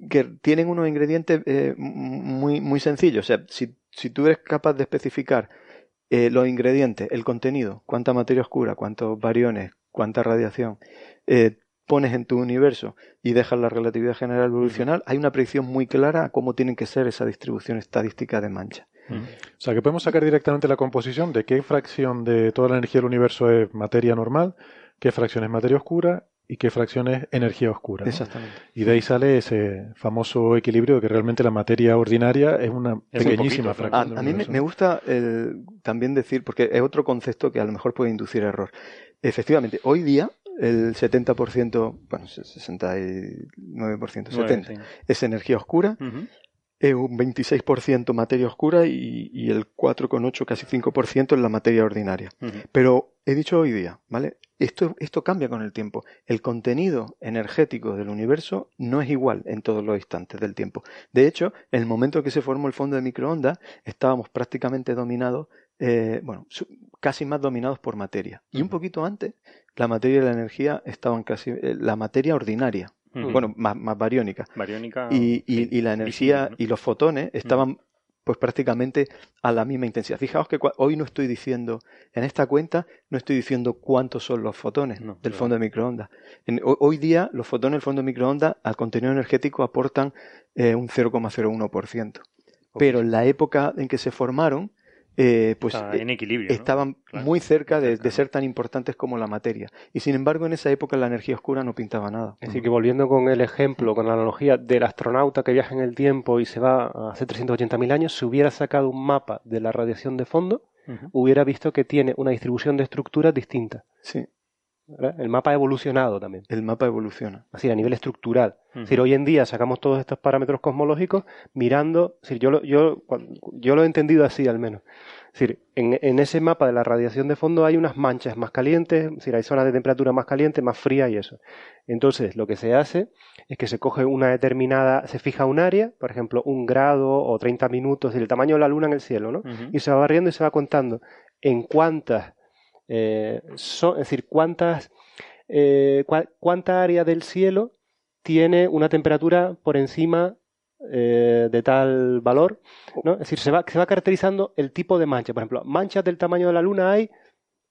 que tienen unos ingredientes eh, muy, muy sencillos. O sea, si, si tú eres capaz de especificar Eh, los ingredientes, el contenido, cuánta materia oscura, cuántos bariones, cuánta radiación, eh, pones en tu universo y dejas la relatividad general evolucional, hay una predicción muy clara a cómo tienen que ser esa distribución estadística de mancha. O sea, que podemos sacar directamente la composición de qué fracción de toda la energía del universo es materia normal, qué fracción es materia oscura y qué fracción es energía oscura. Exactamente. Y de ahí sale ese famoso equilibrio de que realmente la materia ordinaria es una pequeñísima fracción. A, mí me, gusta también decir, porque es otro concepto que a lo mejor puede inducir error. Efectivamente, hoy día el 70%, bueno, 69%, 70%, es energía oscura, es un 26% materia oscura y, el 4,8, casi 5% es la materia ordinaria. Pero he dicho hoy día, ¿vale? Esto, esto cambia con el tiempo. El contenido energético del universo no es igual en todos los instantes del tiempo. De hecho, en el momento que se formó el fondo de microondas, estábamos prácticamente dominados, eh, bueno, casi más dominados por materia. Y un poquito antes, la materia y la energía estaban casi, eh, la materia ordinaria, bueno, más, más bariónica. y, y, la energía y los fotones estaban pues prácticamente a la misma intensidad. Fijaos que hoy no estoy diciendo, en esta cuenta, no estoy diciendo cuántos son los fotones del fondo de microondas. hoy día, los fotones del fondo de microondas al contenido energético aportan eh, un 0,01%. Pero en la época en que se formaron, eh, pues eh, estaban muy cerca de, ser tan importantes como la materia. Y sin embargo, en esa época la energía oscura no pintaba nada. Es decir, que volviendo con el ejemplo, con la analogía del astronauta que viaja en el tiempo y se va hace 380.000 años, si hubiera sacado un mapa de la radiación de fondo, hubiera visto que tiene una distribución de estructuras distinta. Sí. El mapa ha evolucionado también. El mapa evoluciona. Así, a nivel estructural. Es decir, hoy en día sacamos todos estos parámetros cosmológicos mirando, es decir, yo, lo, yo, yo lo he entendido así al menos. Es decir, en, en, ese mapa de la radiación de fondo hay unas manchas más calientes, es decir, hay zonas de temperatura más caliente, más fría y eso. Entonces, lo que se hace es que se coge una determinada, se fija un área, por ejemplo, un grado o 30 minutos, es decir, el tamaño de la luna en el cielo, ¿no? Y se va barriendo y se va contando en cuántas eh, es decir, cuántas, eh, cuánta área del cielo tiene una temperatura por encima eh, de tal valor, ¿no? Es decir, se va, se va caracterizando el tipo de mancha. Por ejemplo, manchas del tamaño de la Luna hay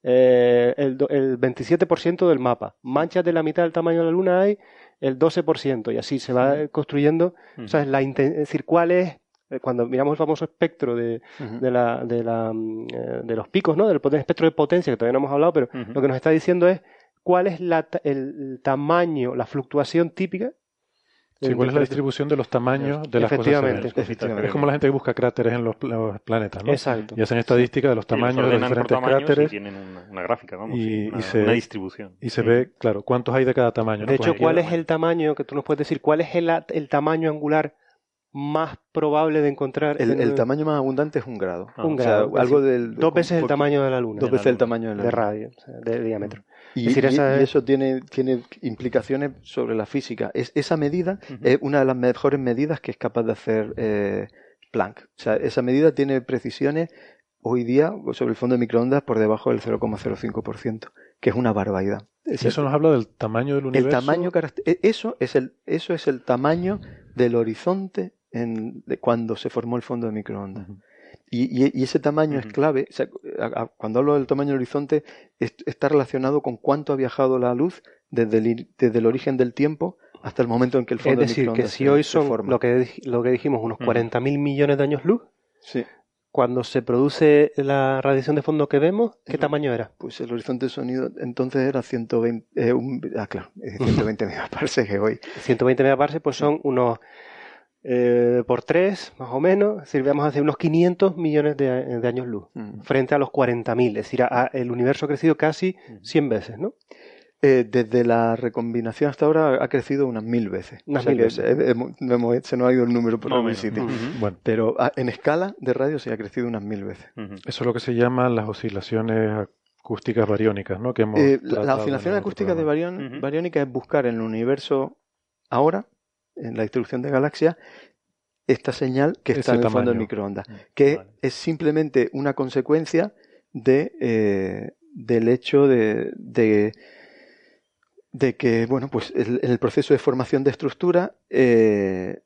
el, el 27% del mapa. Manchas de la mitad del tamaño de la Luna hay el 12%. Y así se va construyendo, la es decir, cuál es eh, cuando miramos el famoso espectro de, de, la, de, la, mm, eh, de, los picos, ¿no? del espectro de potencia, que todavía no hemos hablado, pero lo que nos está diciendo es cuál es la, el tamaño, la fluctuación típica Sí, ¿cuál es la distribución de los tamaños de las cosas? Efectivamente. Es como la gente que busca cráteres en los, planetas, ¿no? Exacto. Y hacen estadística de los tamaños de diferentes cráteres. Y tienen una, gráfica, vamos, y, una, distribución. Y se ve, claro, cuántos hay de cada tamaño. De hecho, ¿cuál es el tamaño, que tú nos puedes decir, cuál es el, el tamaño angular más probable de encontrar. El, tamaño más abundante es un grado. un grado. algo del, dos veces el tamaño de la Luna. Dos veces el tamaño de la Luna. De radio, de diámetro. Y, eso tiene, tiene implicaciones sobre la física. Es, esa medida es una de las mejores medidas que es capaz de hacer eh, Planck. O sea, esa medida tiene precisiones hoy día sobre el fondo de microondas por debajo del 0,05%, que es una barbaridad. eso nos habla del tamaño del universo. El tamaño, e, eso es el, eso es el tamaño del horizonte de cuando se formó el fondo de microondas. y, ese tamaño es clave. cuando hablo del tamaño del horizonte, está relacionado con cuánto ha viajado la luz desde el, desde el origen del tiempo hasta el momento en que el fondo es decir, que si hoy son lo que, lo que dijimos, unos 40.000 millones de años luz, sí. cuando se produce la radiación de fondo que vemos, ¿qué tamaño era? Pues el horizonte de sonido entonces era 120, eh, ah, claro, 120 megaparsecs hoy. 120 megaparsecs pues son unos eh, por tres, más o menos, sirvamos hace unos 500 millones de, años luz, mm. frente a los 40.000, es decir, el universo ha crecido casi 100 mm. veces, ¿no? Eh, desde la recombinación hasta ahora ha crecido unas mil veces. Unas mil veces. se nos ha ido el número por el sitio. bueno. Pero ah, en escala de radio se ha crecido unas mil veces. Eso es lo que se llaman las oscilaciones acústicas bariónicas, ¿no? Que eh, la oscilación acústica de bariónica es buscar en el universo ahora en la distribución de galaxias esta señal que está en el fondo del microondas, mm, que es simplemente una consecuencia de, eh, del hecho de, de, que, bueno, pues en el proceso de formación de estructura, eh,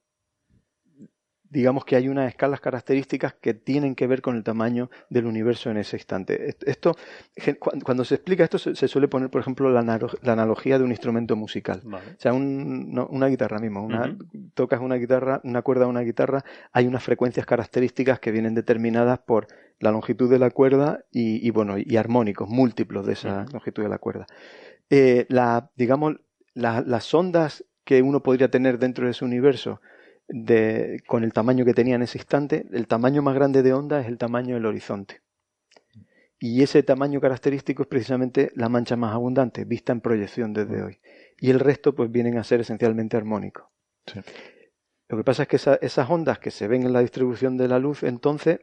digamos que hay unas escalas características que tienen que ver con el tamaño del universo en ese instante. Esto, cuando se explica esto, se suele poner, por ejemplo, la, analogía de un instrumento musical. O sea, una guitarra mismo. Una, Tocas una guitarra, una cuerda de una guitarra, hay unas frecuencias características que vienen determinadas por la longitud de la cuerda y, bueno, y armónicos múltiplos de esa longitud de la cuerda. Eh, la, digamos, las ondas que uno podría tener dentro de ese universo de, con el tamaño que tenía en ese instante, el tamaño más grande de onda es el tamaño del horizonte. Y ese tamaño característico es precisamente la mancha más abundante, vista en proyección desde hoy. Y el resto pues vienen a ser esencialmente armónicos. Lo que pasa es que esas ondas que se ven en la distribución de la luz, entonces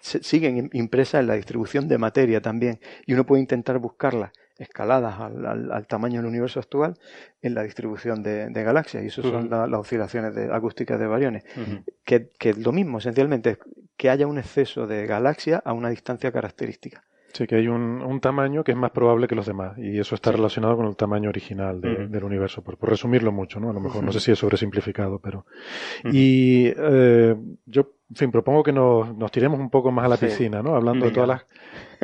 siguen impresas en la distribución de materia también. Y uno puede intentar buscarlas escaladas al, tamaño del universo actual en la distribución de, galaxias y eso son las oscilaciones de, acústicas de variones. Que, es lo mismo esencialmente que haya un exceso de galaxias a una distancia característica Sí, que hay un, tamaño que es más probable que los demás y eso está relacionado con el tamaño original del universo, por, resumirlo mucho, ¿no? A lo mejor, no sé si es sobresimplificado, pero... Y eh, yo, en fin, propongo que nos, nos, tiremos un poco más a la piscina, ¿no? Hablando de todas las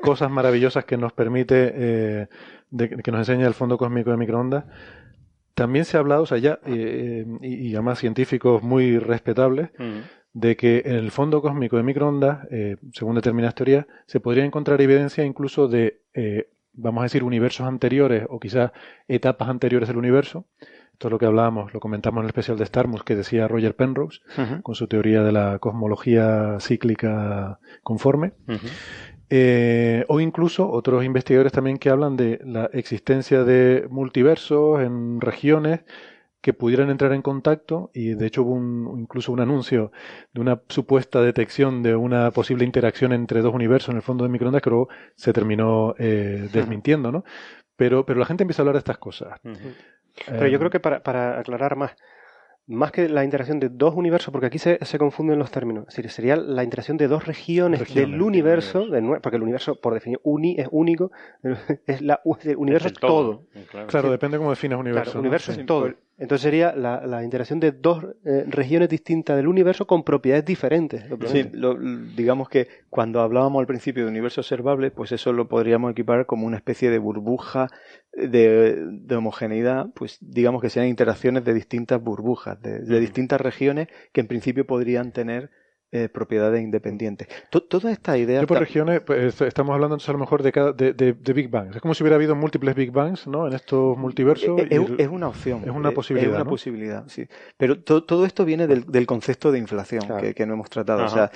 cosas maravillosas que nos permite, eh, que nos enseña el fondo cósmico de microondas. También se ha hablado, o sea, ya, eh, y, además científicos muy respetables, de que en el fondo cósmico de microondas, eh, según determinadas teorías, se podría encontrar evidencia incluso de, eh, vamos a decir, universos anteriores o quizás etapas anteriores del universo. Esto es lo que hablábamos, lo comentamos en el especial de Starmus que decía Roger Penrose, con su teoría de la cosmología cíclica conforme. Eh, o incluso otros investigadores también que hablan de la existencia de multiversos en regiones que pudieran entrar en contacto y de hecho hubo un, incluso un anuncio de una supuesta detección de una posible interacción entre dos universos en el fondo de microondas que luego se terminó eh, desmintiendo, ¿no? Pero, pero la gente empieza a hablar de estas cosas. Pero yo creo que para, para aclarar más, más que la interacción de dos universos, porque aquí se, se confunden los términos, es decir, sería la interacción de dos regiones, del universo, porque el universo, por definición, uni, es único, es la, el universo es, todo. Claro, depende cómo defines universo. el universo es todo. Entonces sería la, interacción de dos eh, regiones distintas del universo con propiedades diferentes. Sí, digamos que cuando hablábamos al principio de universo observable, pues eso lo podríamos equipar como una especie de burbuja de, homogeneidad, pues digamos que sean interacciones de distintas burbujas, de distintas regiones que en principio podrían tener eh, propiedades independientes. toda esta idea. Yo por regiones, pues, estamos hablando a lo mejor de, cada, de, de, Big Bangs. Es como si hubiera habido múltiples Big Bangs ¿no? en estos multiversos. Es, es una opción. Es una posibilidad. Es una posibilidad, sí. Pero todo esto viene del, del concepto de inflación que, no hemos tratado. o sea,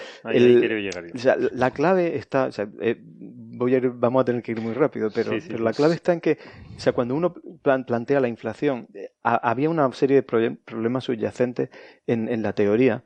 la clave está. O sea, eh, voy a vamos a tener que ir muy rápido, pero, pero la clave está en que, o sea, cuando uno plantea la inflación, eh, había una serie de problemas subyacentes en, en la teoría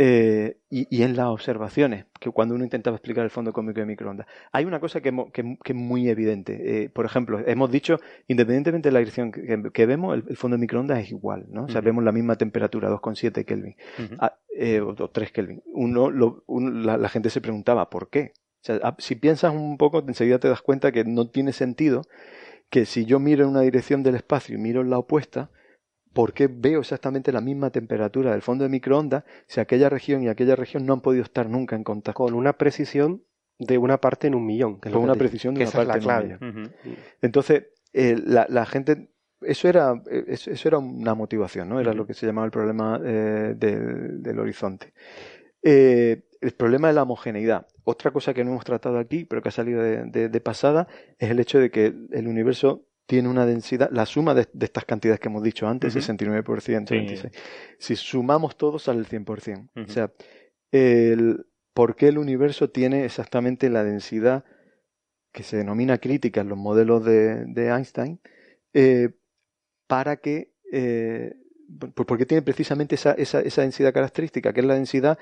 eh, y, en las observaciones, que cuando uno intentaba explicar el fondo cósmico de microondas. Hay una cosa que, es muy evidente. Eh, por ejemplo, hemos dicho, independientemente de la dirección que, vemos, el, fondo de microondas es igual, ¿no? O sea, vemos la misma temperatura, 2,7 Kelvin, ah, eh, o, 3 Kelvin. Uno, la, gente se preguntaba, ¿por qué? O sea, ah, si piensas un poco, enseguida te das cuenta que no tiene sentido que si yo miro en una dirección del espacio y miro en la opuesta, ¿por qué veo exactamente la misma temperatura del fondo de microondas si aquella región y aquella región no han podido estar nunca en contacto? Con una precisión de una parte en un millón. Con una precisión de una parte en un millón. Entonces, eh, la, gente eso era, eso, era una motivación, ¿no? Era lo que se llamaba el problema eh, del, horizonte. Eh, el problema de la homogeneidad. Otra cosa que no hemos tratado aquí, pero que ha salido de pasada, es el hecho de que el universo tiene una densidad, la suma de, estas cantidades que hemos dicho antes, 69%, si sumamos todos sale el 100%. O sea, el, ¿por qué el universo tiene exactamente la densidad que se denomina crítica en los modelos de, Einstein? Eh, para que eh, porque tiene precisamente esa, esa, esa, densidad característica, que es la densidad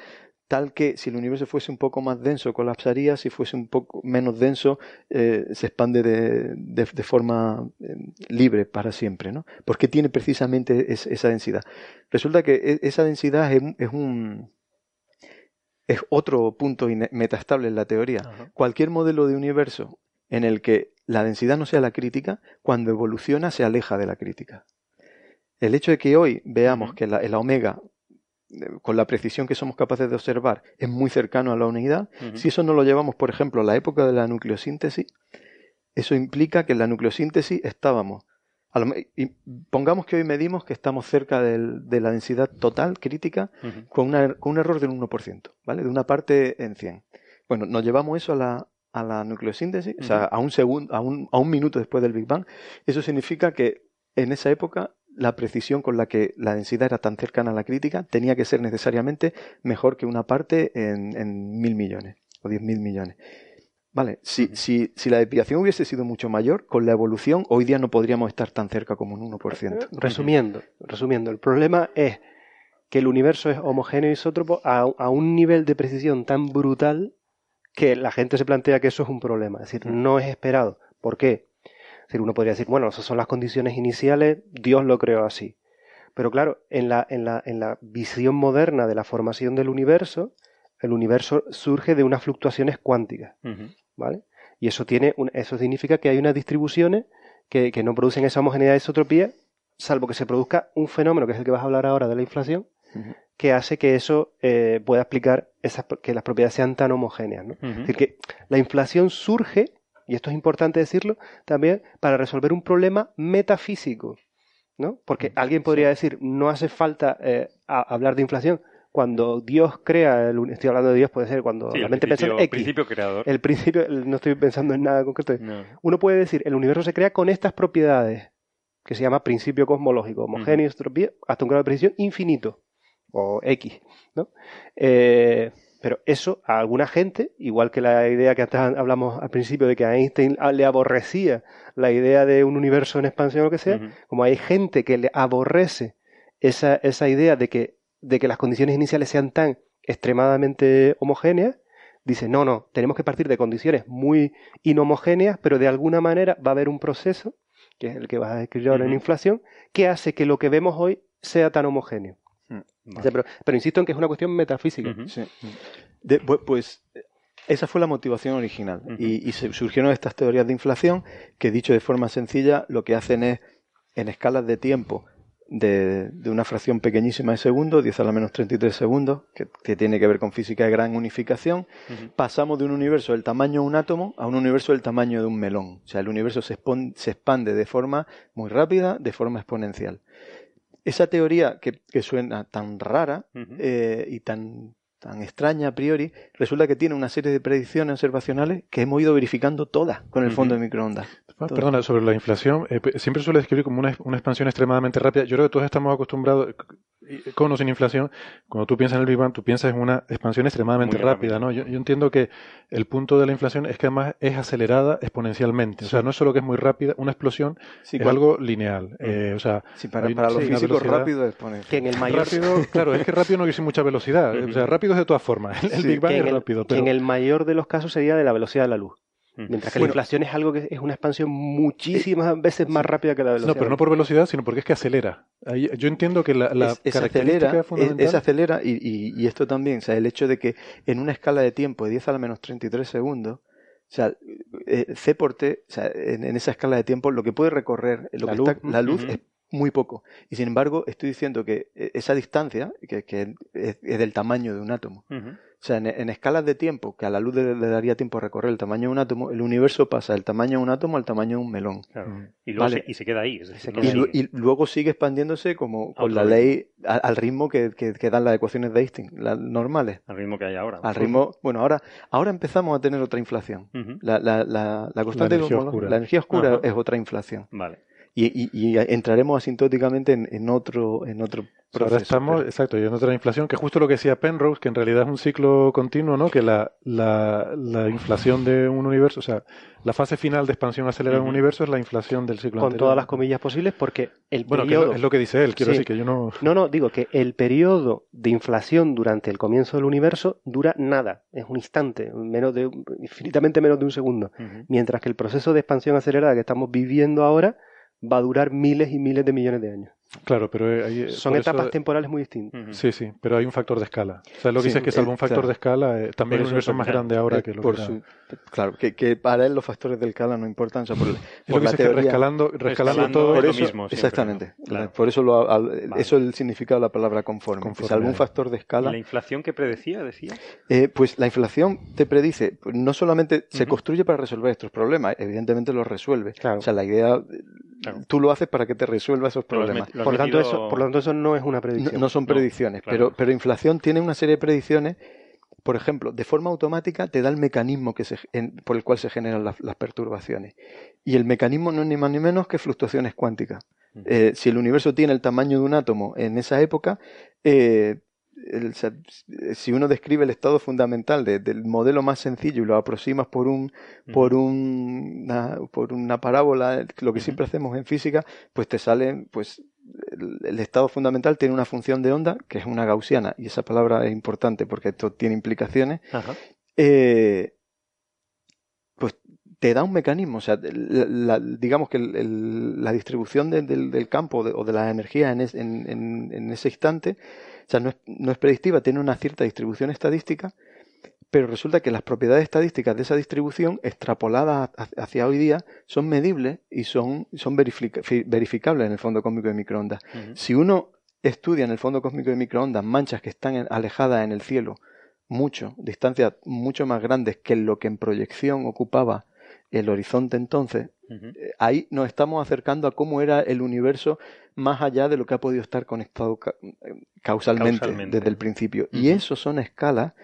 tal que si el universo fuese un poco más denso colapsaría, si fuese un poco menos denso eh, se expande de, de, forma eh, libre para siempre, ¿no? Porque tiene precisamente esa densidad. Resulta que e, esa densidad es, es un es otro punto metastable en la teoría. Cualquier modelo de universo en el que la densidad no sea la crítica, cuando evoluciona se aleja de la crítica. El hecho de que hoy veamos que la, el omega con la precisión que somos capaces de observar, es muy cercano a la unidad. Si eso no lo llevamos, por ejemplo, a la época de la nucleosíntesis, eso implica que en la nucleosíntesis estábamos. y pongamos que hoy medimos que estamos cerca de la densidad total crítica con, con, un error del 1%, ¿vale? De una parte en 100. Bueno, nos llevamos eso a la, a la nucleosíntesis, o sea, a un, segundo, a, un, a un minuto después del Big Bang. Eso significa que en esa época la precisión con la que la densidad era tan cercana a la crítica tenía que ser necesariamente mejor que una parte en, mil millones o diez mil millones. Vale, si, si, si, la desviación hubiese sido mucho mayor, con la evolución hoy día no podríamos estar tan cerca como un 1%. Resumiendo, resumiendo, el problema es que el universo es homogéneo isótropo a, a un nivel de precisión tan brutal que la gente se plantea que eso es un problema. Es decir, no es esperado. ¿Por qué? Decir, uno podría decir, bueno, esas son las condiciones iniciales, Dios lo creó así. Pero claro, en la, en la, en la visión moderna de la formación del universo, el universo surge de unas fluctuaciones cuánticas, ¿vale? Y eso, tiene eso significa que hay unas distribuciones que, no producen esa homogeneidad de isotropía, salvo que se produzca un fenómeno, que es el que vas a hablar ahora de la inflación, que hace que eso eh, pueda explicar esas, que las propiedades sean tan homogéneas. ¿no? Es decir, que la inflación surge y esto es importante decirlo, también para resolver un problema metafísico, ¿no? Porque mm, alguien podría decir, no hace falta eh, hablar de inflación, cuando Dios crea, el, estoy hablando de Dios, puede ser cuando la mente piensa en X. El principio creador. El principio, no estoy pensando en nada concreto. Uno puede decir, el universo se crea con estas propiedades, que se llama principio cosmológico, homogéneo, hasta un grado de precisión infinito, o X, ¿no? Eh, pero eso a alguna gente, igual que la idea que hablamos al principio de que a Einstein le aborrecía la idea de un universo en expansión o lo que sea, como hay gente que le aborrece esa, esa idea de que, de que las condiciones iniciales sean tan extremadamente homogéneas, dice, no, no, tenemos que partir de condiciones muy inhomogéneas, pero de alguna manera va a haber un proceso, que es el que vas a describir ahora en inflación, que hace que lo que vemos hoy sea tan homogéneo. Pero, insisto en que es una cuestión metafísica. pues esa fue la motivación original. y, surgieron estas teorías de inflación que, dicho de forma sencilla, lo que hacen es, en escalas de tiempo de, una fracción pequeñísima de segundo, 10 a la menos 33 segundos, que, tiene que ver con física de gran unificación, pasamos de un universo del tamaño de un átomo a un universo del tamaño de un melón. O sea, el universo se, se expande de forma muy rápida, de forma exponencial. Esa teoría que, suena tan rara eh, y tan, tan extraña a priori, resulta que tiene una serie de predicciones observacionales que hemos ido verificando todas con el fondo de microondas. Perdona, sobre la inflación, eh, siempre suele describir como una, una, expansión extremadamente rápida. Yo creo que todos estamos acostumbrados, con o sin inflación, cuando tú piensas en el Big Bang, tú piensas en una expansión extremadamente rápida, ¿no? Yo, entiendo que el punto de la inflación es que además es acelerada exponencialmente. O sea, no es solo que es muy rápida, una explosión es algo lineal. Eh, o sea, para, los físicos rápido es exponencial. Que en el mayor... Rápido, claro, es que rápido no quiere decir mucha velocidad. O sea, rápido es de todas formas. El, Big Bang es rápido. Pero... en el mayor de los casos sería de la velocidad de la luz. Mientras que la inflación es algo que es una expansión muchísimas veces más rápida que la velocidad. No, pero no por velocidad, sino porque es que acelera. Yo entiendo que la, la es, acelera, es, acelera y, y, esto también, o sea, el hecho de que en una escala de tiempo de 10 a la menos 33 segundos, o sea, eh, C por T, o sea, en, esa escala de tiempo, lo que puede recorrer lo la, que luz. Está, la luz es muy poco. Y sin embargo, estoy diciendo que eh, esa distancia, que, que es, del tamaño de un átomo, o sea, en, escalas de tiempo, que a la luz le, daría tiempo a recorrer el tamaño de un átomo, el universo pasa del tamaño de un átomo al tamaño de un melón. Y, luego se, y, se, queda ahí. y, luego sigue expandiéndose como con la ley, al, ritmo que, dan las ecuaciones de Einstein, las normales. Al ritmo que hay ahora. Al ritmo, bueno, ahora, ahora empezamos a tener otra inflación. la, la, la, constante la energía oscura, la energía oscura es otra inflación. Vale y, entraremos asintóticamente en, otro en otro proceso. Ahora estamos, exacto, y en otra inflación, que justo lo que decía Penrose, que en realidad es un ciclo continuo, ¿no? Que la, la, inflación de un universo, o sea, la fase final de expansión acelerada de un universo es la inflación del ciclo Con todas las comillas posibles, porque el bueno, periodo... es, lo, que dice él, quiero decir que yo no... No, no, digo que el periodo de inflación durante el comienzo del universo dura nada, es un instante, menos de, infinitamente menos de un segundo, mientras que el proceso de expansión acelerada que estamos viviendo ahora va a durar miles y miles de millones de años. Claro, pero eh, son etapas temporales muy distintas. Sí, sí, pero hay un factor de escala. O sea, lo que dices es que salvo un factor de escala, eh, también el universo es más grande ahora que lo por que Claro, que, para él los factores de escala no importan. O sea, por, por la teoría, rescalando, rescalando, todo por eso, mismo. exactamente. Por eso, lo, eso es el significado de la palabra conforme. conforme. salvo un factor de escala. ¿La inflación que predecía, decía? Eh, pues la inflación te predice, no solamente se construye para resolver estos problemas, evidentemente los resuelve. O sea, la idea, tú lo haces para que te resuelva esos problemas. por, lo tanto, eso, por lo tanto, eso no es una predicción. No, son predicciones, pero, pero inflación tiene una serie de predicciones por ejemplo, de forma automática te da el mecanismo que se, por el cual se generan las, perturbaciones. Y el mecanismo no es ni más ni menos que fluctuaciones cuánticas. Eh, si el universo tiene el tamaño de un átomo en esa época, eh, si uno describe el estado fundamental del modelo más sencillo y lo aproximas por un por una, por una parábola lo que siempre hacemos en física pues te sale pues el, estado fundamental tiene una función de onda que es una gaussiana y esa palabra es importante porque esto tiene implicaciones eh, pues te da un mecanismo o sea digamos que la distribución del, campo o de la energía en, en ese instante o sea, no es, no es predictiva, tiene una cierta distribución estadística, pero resulta que las propiedades estadísticas de esa distribución, extrapoladas hacia hoy día, son medibles y son, son verificables en el fondo cósmico de microondas. Si uno estudia en el fondo cósmico de microondas manchas que están alejadas en el cielo mucho, distancias mucho más grandes que lo que en proyección ocupaba el horizonte entonces, eh, ahí nos estamos acercando a cómo era el universo más allá de lo que ha podido estar conectado causalmente, desde el principio. Y eso son escalas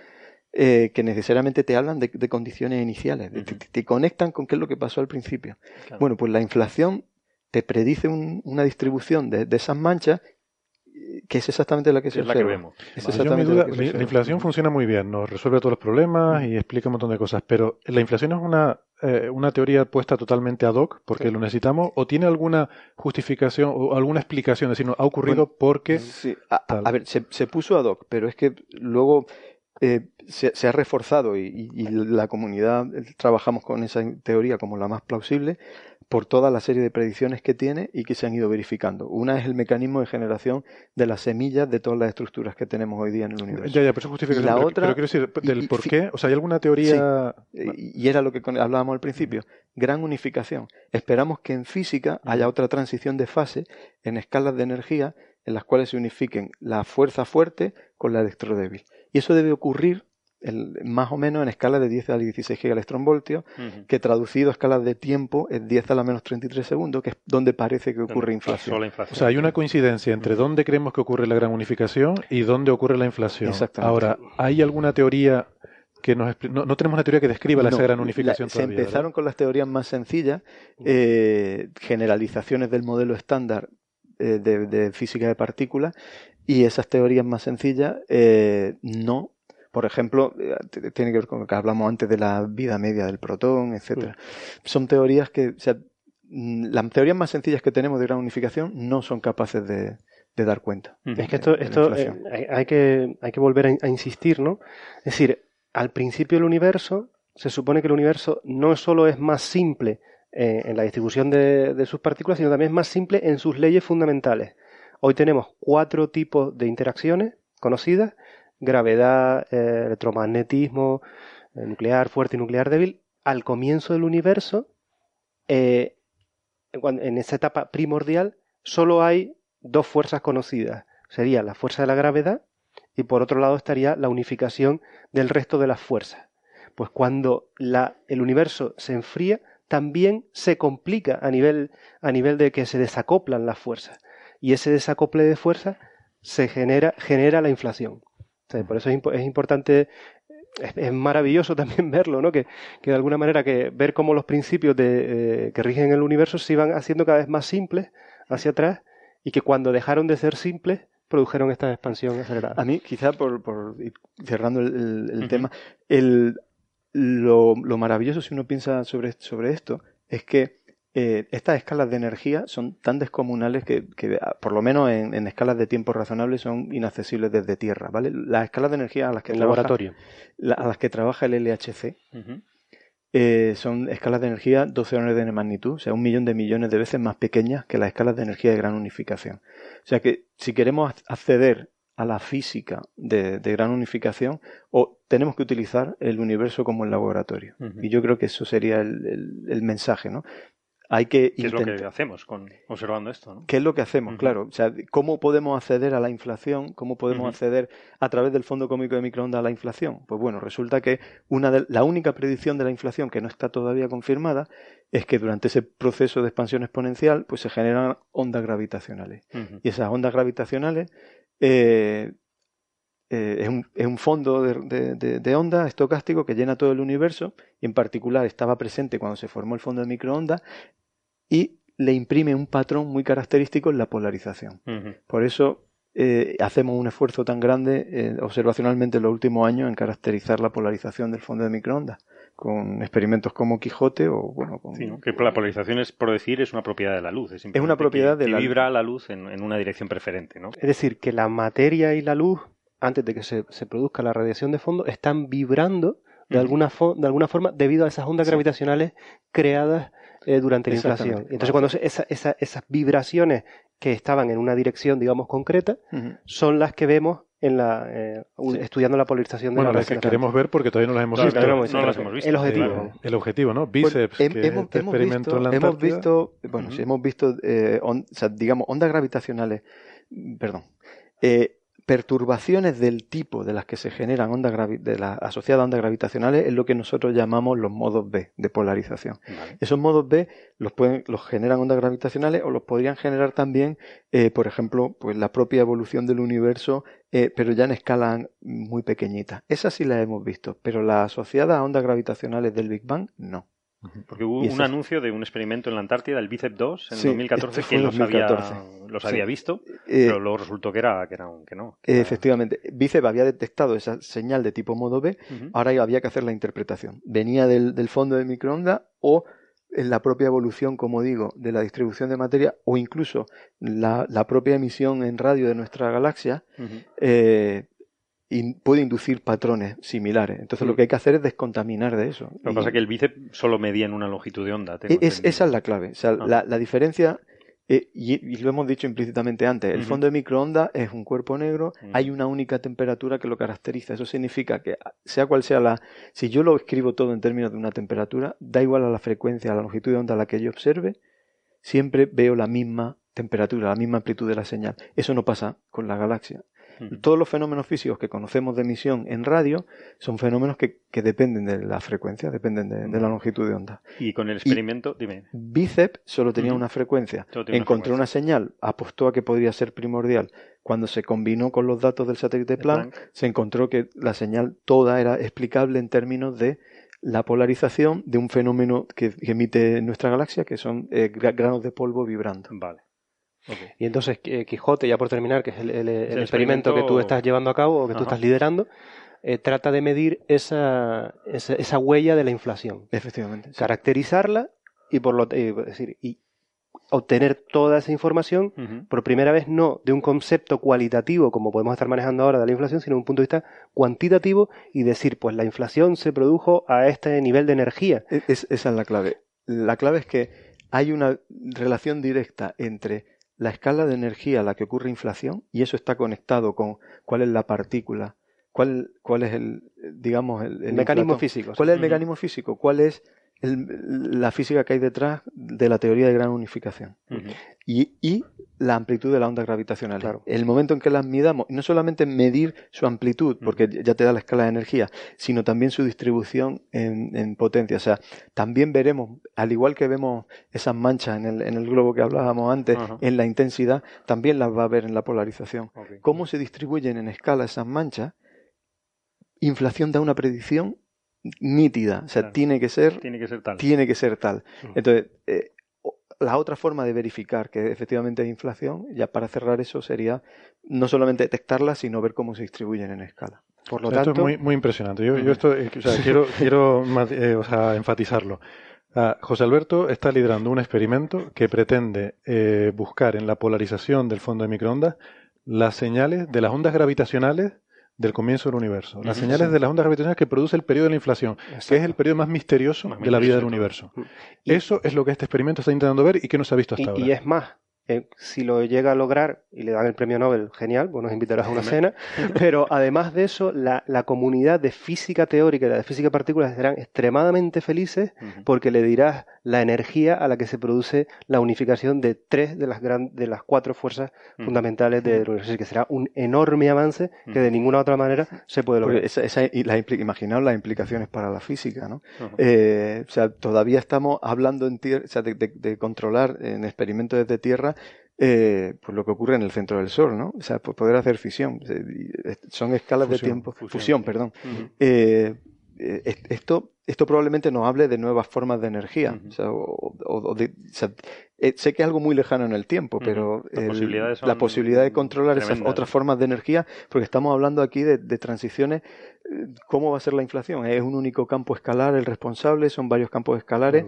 eh, que necesariamente te hablan de, condiciones iniciales, te, conectan con qué es lo que pasó al principio. Bueno, pues la inflación te predice una distribución de, esas manchas que es exactamente la que se es la que vemos. la, inflación funciona muy bien, nos resuelve todos los problemas y explica un montón de cosas, pero la inflación es una, eh, una teoría puesta totalmente ad hoc porque lo necesitamos o tiene alguna justificación o alguna explicación, es decir, ha ocurrido porque... Sí, a, ver, se, se, puso ad hoc, pero es que luego eh, se, se, ha reforzado y, y la comunidad trabajamos con esa teoría como la más plausible por toda la serie de predicciones que tiene y que se han ido verificando. Una es el mecanismo de generación de las semillas de todas las estructuras que tenemos hoy día en el universo. Ya, ya, pero eso justifica la pero, otra, pero quiero decir, del por qué, o sea, ¿hay alguna teoría...? y era lo que hablábamos al principio, gran unificación. Esperamos que en física haya otra transición de fase en escalas de energía en las cuales se unifiquen la fuerza fuerte con la electrodébil. Y eso debe ocurrir más o menos en escala de 10 a la 16 gigaelectronvoltios, que traducido a escalas de tiempo es 10 a la menos 33 segundos, que es donde parece que ocurre inflación. O sea, hay una coincidencia entre dónde creemos que ocurre la gran unificación y dónde ocurre la inflación. Ahora, ¿hay alguna teoría que nos no, no, tenemos una teoría que describa esa gran unificación Se empezaron con las teorías más sencillas, eh, generalizaciones del modelo estándar eh, de, física de partículas, y esas teorías más sencillas eh, no por ejemplo, eh, tiene que ver con lo que hablamos antes de la vida media del protón, etcétera. Son teorías que, o sea, mm, las teorías más sencillas que tenemos de gran unificación no son capaces de, dar cuenta. Es que esto, esto eh, hay, que, hay que volver a, insistir, ¿no? Es decir, al principio del universo, se supone que el universo no solo es más simple eh, en la distribución de, de, sus partículas, sino también es más simple en sus leyes fundamentales. Hoy tenemos cuatro tipos de interacciones conocidas gravedad, eh, electromagnetismo, eh, nuclear fuerte y nuclear débil, al comienzo del universo, eh, en esa etapa primordial, solo hay dos fuerzas conocidas. Sería la fuerza de la gravedad y por otro lado estaría la unificación del resto de las fuerzas. Pues cuando la, el universo se enfría, también se complica a nivel, a nivel de que se desacoplan las fuerzas. Y ese desacople de fuerzas se genera, genera la inflación por eso es, importante es, maravilloso también verlo, ¿no? Que, de alguna manera que ver cómo los principios de, eh, que rigen el universo se iban haciendo cada vez más simples hacia atrás y que cuando dejaron de ser simples produjeron esta expansión acelerada. A mí, quizá por, por ir cerrando el, tema, el, lo, lo, maravilloso si uno piensa sobre, sobre esto es que eh, estas escalas de energía son tan descomunales que, ah, por lo menos en, escalas de tiempo razonables, son inaccesibles desde Tierra, ¿vale? Las escalas de energía a las que, trabaja, a las que trabaja el LHC eh, son escalas de energía 12 órdenes de magnitud, o sea, un millón de millones de veces más pequeñas que las escalas de energía de gran unificación. O sea que si queremos acceder a la física de, gran unificación, o tenemos que utilizar el universo como el laboratorio. Y yo creo que eso sería el, el mensaje, ¿no? Hay que ¿Qué es lo que hacemos con observando esto? ¿Qué es lo que hacemos? Claro. O sea, ¿cómo podemos acceder a la inflación? ¿Cómo podemos acceder a través del Fondo Cómico de Microondas a la inflación? Pues bueno, resulta que una de, la única predicción de la inflación que no está todavía confirmada es que durante ese proceso de expansión exponencial pues se generan ondas gravitacionales. Y esas ondas gravitacionales eh, eh, es, un, es, un, fondo de, de, de, onda estocástico que llena todo el universo y en particular estaba presente cuando se formó el fondo de microondas y le imprime un patrón muy característico en la polarización. Por eso eh, hacemos un esfuerzo tan grande eh, observacionalmente en los últimos años en caracterizar la polarización del fondo de microondas con experimentos como Quijote o bueno que la polarización es por decir es una propiedad de la luz es, una propiedad de la vibra la luz en, en, una dirección preferente ¿no? es decir que la materia y la luz antes de que se, se produzca la radiación de fondo están vibrando de alguna, de alguna forma debido a esas ondas gravitacionales creadas eh, durante la inflación. Entonces, cuando esas vibraciones que estaban en una dirección, digamos, concreta, son las que vemos en la eh, estudiando la polarización de bueno, las que queremos ver porque todavía no las hemos visto. no las hemos visto. El objetivo. Eh, el objetivo, ¿no? Bíceps, que hemos, este experimento visto, hemos visto, bueno, sí, hemos visto, o sea, digamos, ondas gravitacionales, perdón, eh, perturbaciones del tipo de las que se generan ondas de las asociadas a ondas gravitacionales es lo que nosotros llamamos los modos B de polarización. Esos modos B los, pueden, los generan ondas gravitacionales o los podrían generar también, eh, por ejemplo, pues la propia evolución del universo, eh, pero ya en escala muy pequeñita. Esas sí las hemos visto, pero las asociadas a ondas gravitacionales del Big Bang, no. Porque hubo un anuncio de un experimento en la Antártida, el BICEP 2, en 2014, este que los, Había, los había visto, eh, pero luego resultó que, era, que, era, que no. efectivamente, BICEP había detectado esa señal de tipo modo B, ahora había que hacer la interpretación. Venía del, del fondo de microondas o en la propia evolución, como digo, de la distribución de materia o incluso la, la propia emisión en radio de nuestra galaxia, puede inducir patrones similares. Entonces lo mm. que hay que hacer es descontaminar de eso. Lo que pasa es que el bíceps solo medía en una longitud de onda. Es, esa es la clave. O sea, ah. la, diferencia, eh, y, lo hemos dicho implícitamente antes, el fondo de microondas es un cuerpo negro, hay una única temperatura que lo caracteriza. Eso significa que sea cual sea la... Si yo lo escribo todo en términos de una temperatura, da igual a la frecuencia, a la longitud de onda a la que yo observe, siempre veo la misma temperatura, la misma amplitud de la señal. Eso no pasa con la galaxia. Todos los fenómenos físicos que conocemos de emisión en radio son fenómenos que, dependen de la frecuencia, dependen de, la longitud de onda. Y con el experimento, dime. BICEP solo tenía una frecuencia. Encontró una, señal, apostó a que podría ser primordial. Cuando se combinó con los datos del satélite Planck, se encontró que la señal toda era explicable en términos de la polarización de un fenómeno que, emite nuestra galaxia, que son eh, granos de polvo vibrando. Vale. Y entonces eh, Quijote, ya por terminar, que es el, experimento, que tú estás llevando a cabo o que tú estás liderando, eh, trata de medir esa, esa, huella de la inflación. Efectivamente. Caracterizarla y por lo eh, decir, y obtener toda esa información por primera vez no de un concepto cualitativo como podemos estar manejando ahora de la inflación, sino de un punto de vista cuantitativo y decir, pues la inflación se produjo a este nivel de energía. E, esa es la clave. La clave es que hay una relación directa entre la escala de energía a la que ocurre inflación y eso está conectado con cuál es la partícula, cuál, cuál es el, digamos, el, mecanismo físico. ¿Cuál es el mecanismo físico? ¿Cuál es la física que hay detrás de la teoría de gran unificación? y, y, la amplitud de la onda gravitacional. Claro. El momento en que las midamos, no solamente medir su amplitud, porque ya te da la escala de energía, sino también su distribución en, potencia. O sea, también veremos, al igual que vemos esas manchas en el, en el globo que hablábamos antes, en la intensidad, también las va a ver en la polarización. ¿Cómo se distribuyen en escala esas manchas? Inflación da una predicción nítida, o sea, tiene que ser tiene que ser tal. Tiene que ser tal. Entonces, eh, la otra forma de verificar que efectivamente hay inflación, ya para cerrar eso, sería no solamente detectarla, sino ver cómo se distribuyen en escala. Por lo tanto, esto es muy, muy impresionante. Yo, esto, eh, quiero, quiero eh, enfatizarlo. Ah, José Alberto está liderando un experimento que pretende eh, buscar en la polarización del fondo de microondas las señales de las ondas gravitacionales del comienzo del universo. Las señales de las ondas gravitacionales que produce el periodo de la inflación, que es el periodo más misterioso de la vida del universo. Eso es lo que este experimento está intentando ver y que no se ha visto hasta ahora. Y es más, eh, si lo llega a lograr y le dan el premio Nobel, genial, pues nos invitarás a una cena. Pero además de eso, la, comunidad de física teórica y la de física de partículas serán extremadamente felices porque le dirás la energía a la que se produce la unificación de tres de las, gran, de las cuatro fuerzas fundamentales del universo. que será un enorme avance que de ninguna otra manera se puede lograr. imaginaos las implicaciones para la física, ¿no? Eh, o sea, todavía estamos hablando en tierra, o sea, de, de controlar en experimentos desde tierra eh, pues lo que ocurre en el centro del Sol, ¿no? O sea, poder hacer fisión. Son escalas de tiempo. Fusión, perdón. Eh, eh, esto, esto probablemente nos hable de nuevas formas de energía. o sé que es algo muy lejano en el tiempo, pero la posibilidad de controlar esas otras formas de energía, porque estamos hablando aquí de, transiciones, ¿cómo va a ser la inflación? ¿Es un único campo escalar el responsable? ¿Son varios campos escalares?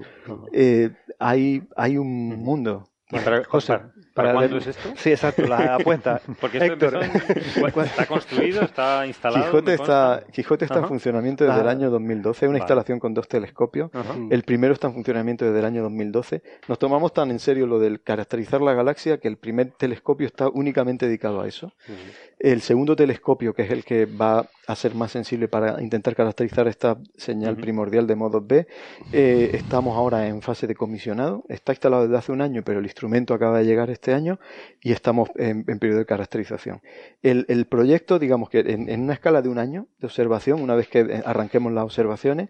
hay, hay un mundo para, José, ¿para, cuándo es esto? Sí, exacto, la apuesta. Porque esto está construido, está instalado. Quijote está, Quijote está en funcionamiento desde el año 2012, una instalación con dos telescopios. El primero está en funcionamiento desde el año 2012. Nos tomamos tan en serio lo del caracterizar la galaxia que el primer telescopio está únicamente dedicado a eso. El segundo telescopio, que es el que va a ser más sensible para intentar caracterizar esta señal primordial de modo B, eh, estamos ahora en fase de comisionado. Está instalado desde hace un año, pero el instrumento acaba de llegar este año y estamos en, periodo de caracterización. El, proyecto, digamos que en, una escala de un año de observación, una vez que eh, arranquemos las observaciones,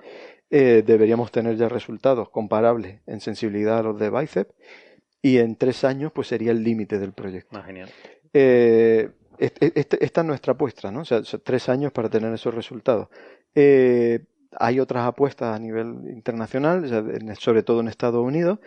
eh, deberíamos tener ya resultados comparables en sensibilidad a los de BICEP y en tres años pues sería el límite del proyecto. Ah, genial. Este, esta es nuestra apuesta, ¿no? O sea, tres años para tener esos resultados. Eh, hay otras apuestas a nivel internacional, sobre todo en Estados Unidos,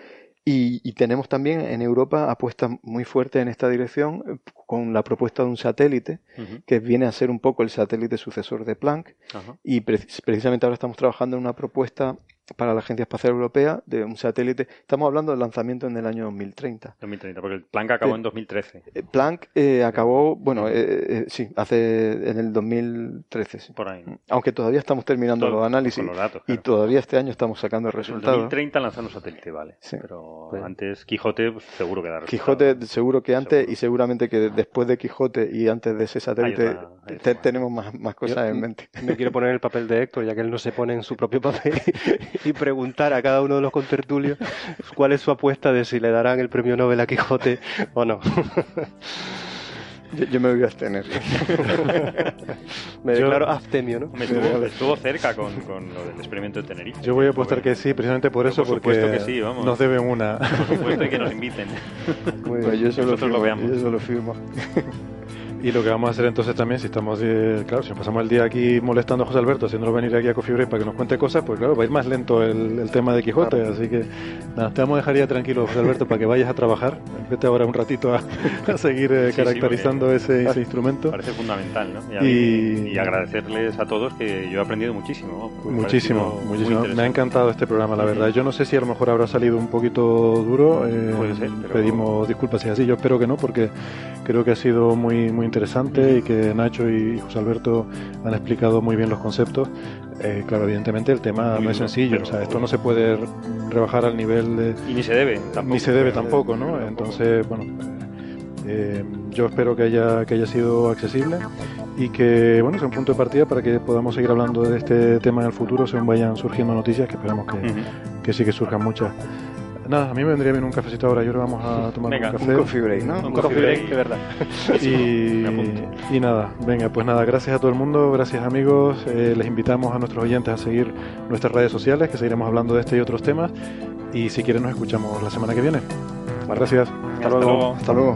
y, tenemos también en Europa apuestas muy fuertes en esta dirección eh, con la propuesta de un satélite que viene a ser un poco el satélite sucesor de Planck. Y precisamente ahora estamos trabajando en una propuesta para la Agencia Espacial Europea de un satélite. Estamos hablando del lanzamiento en el año 2030. 2030, porque el Planck acabó en 2013. Eh, Planck eh, acabó, bueno, eh, sí, hace en el 2013. Por ahí. Aunque todavía estamos terminando los análisis y todavía este año estamos sacando resultados. En 2030 lanzan un satélite, vale. Pero pues antes Quijote pues, seguro que da Quijote seguro que antes y seguramente que después de Quijote y antes de ese satélite tenemos más, más cosas en mente. Me quiero poner el papel de Héctor, ya que él no se pone en su propio papel. y preguntar a cada uno de los contertulios cuál es su apuesta de si le darán el premio Nobel a Quijote o no. Yo, me voy a abstener. me declaro abstemio, ¿no? Me estuvo, cerca con, con, lo del experimento de Tenerife. Yo voy a apostar que sí, precisamente por eso, porque que sí, vamos. nos deben una. Por supuesto, y que nos inviten. Pues yo solo Nosotros lo veamos. Yo solo firmo. Y lo que vamos a hacer entonces también, si estamos, eh, claro, si pasamos el día aquí molestando a José Alberto, haciéndolo venir aquí a Coffee Break para que nos cuente cosas, pues claro, va a ir más lento el, tema de Quijote. Así que nada, te vamos a dejar ya tranquilo, José Alberto, para que vayas a trabajar. Vete ahora un ratito a, seguir eh, caracterizando ese, instrumento. Parece fundamental, ¿no? Y, agradecerles a todos que yo he aprendido muchísimo. Muchísimo, muchísimo. Me ha encantado este programa, la verdad. Yo no sé si a lo mejor habrá salido un poquito duro. Eh, Puede ser, Pedimos disculpas si es así. Yo espero que no, porque creo que ha sido muy, muy interesante y que Nacho y José Alberto han explicado muy bien los conceptos. Eh, claro, evidentemente el tema no es sencillo, o sea, esto no se puede rebajar al nivel de... Y ni se debe tampoco. Ni se debe tampoco, ¿no? Entonces, bueno, eh, yo espero que haya, que haya sido accesible y que, bueno, sea un punto de partida para que podamos seguir hablando de este tema en el futuro según vayan surgiendo noticias, que esperamos que, que sí que surjan muchas. Nada, a mí me vendría bien un cafecito ahora. Yo creo que vamos a tomar un café. Un coffee break, ¿no? Un, coffee, break, de verdad. y, y, nada, venga, pues nada, gracias a todo el mundo, gracias amigos. Eh, les invitamos a nuestros oyentes a seguir nuestras redes sociales, que seguiremos hablando de este y otros temas. Y si quieren, nos escuchamos la semana que viene. Gracias. Hasta, luego. Hasta luego.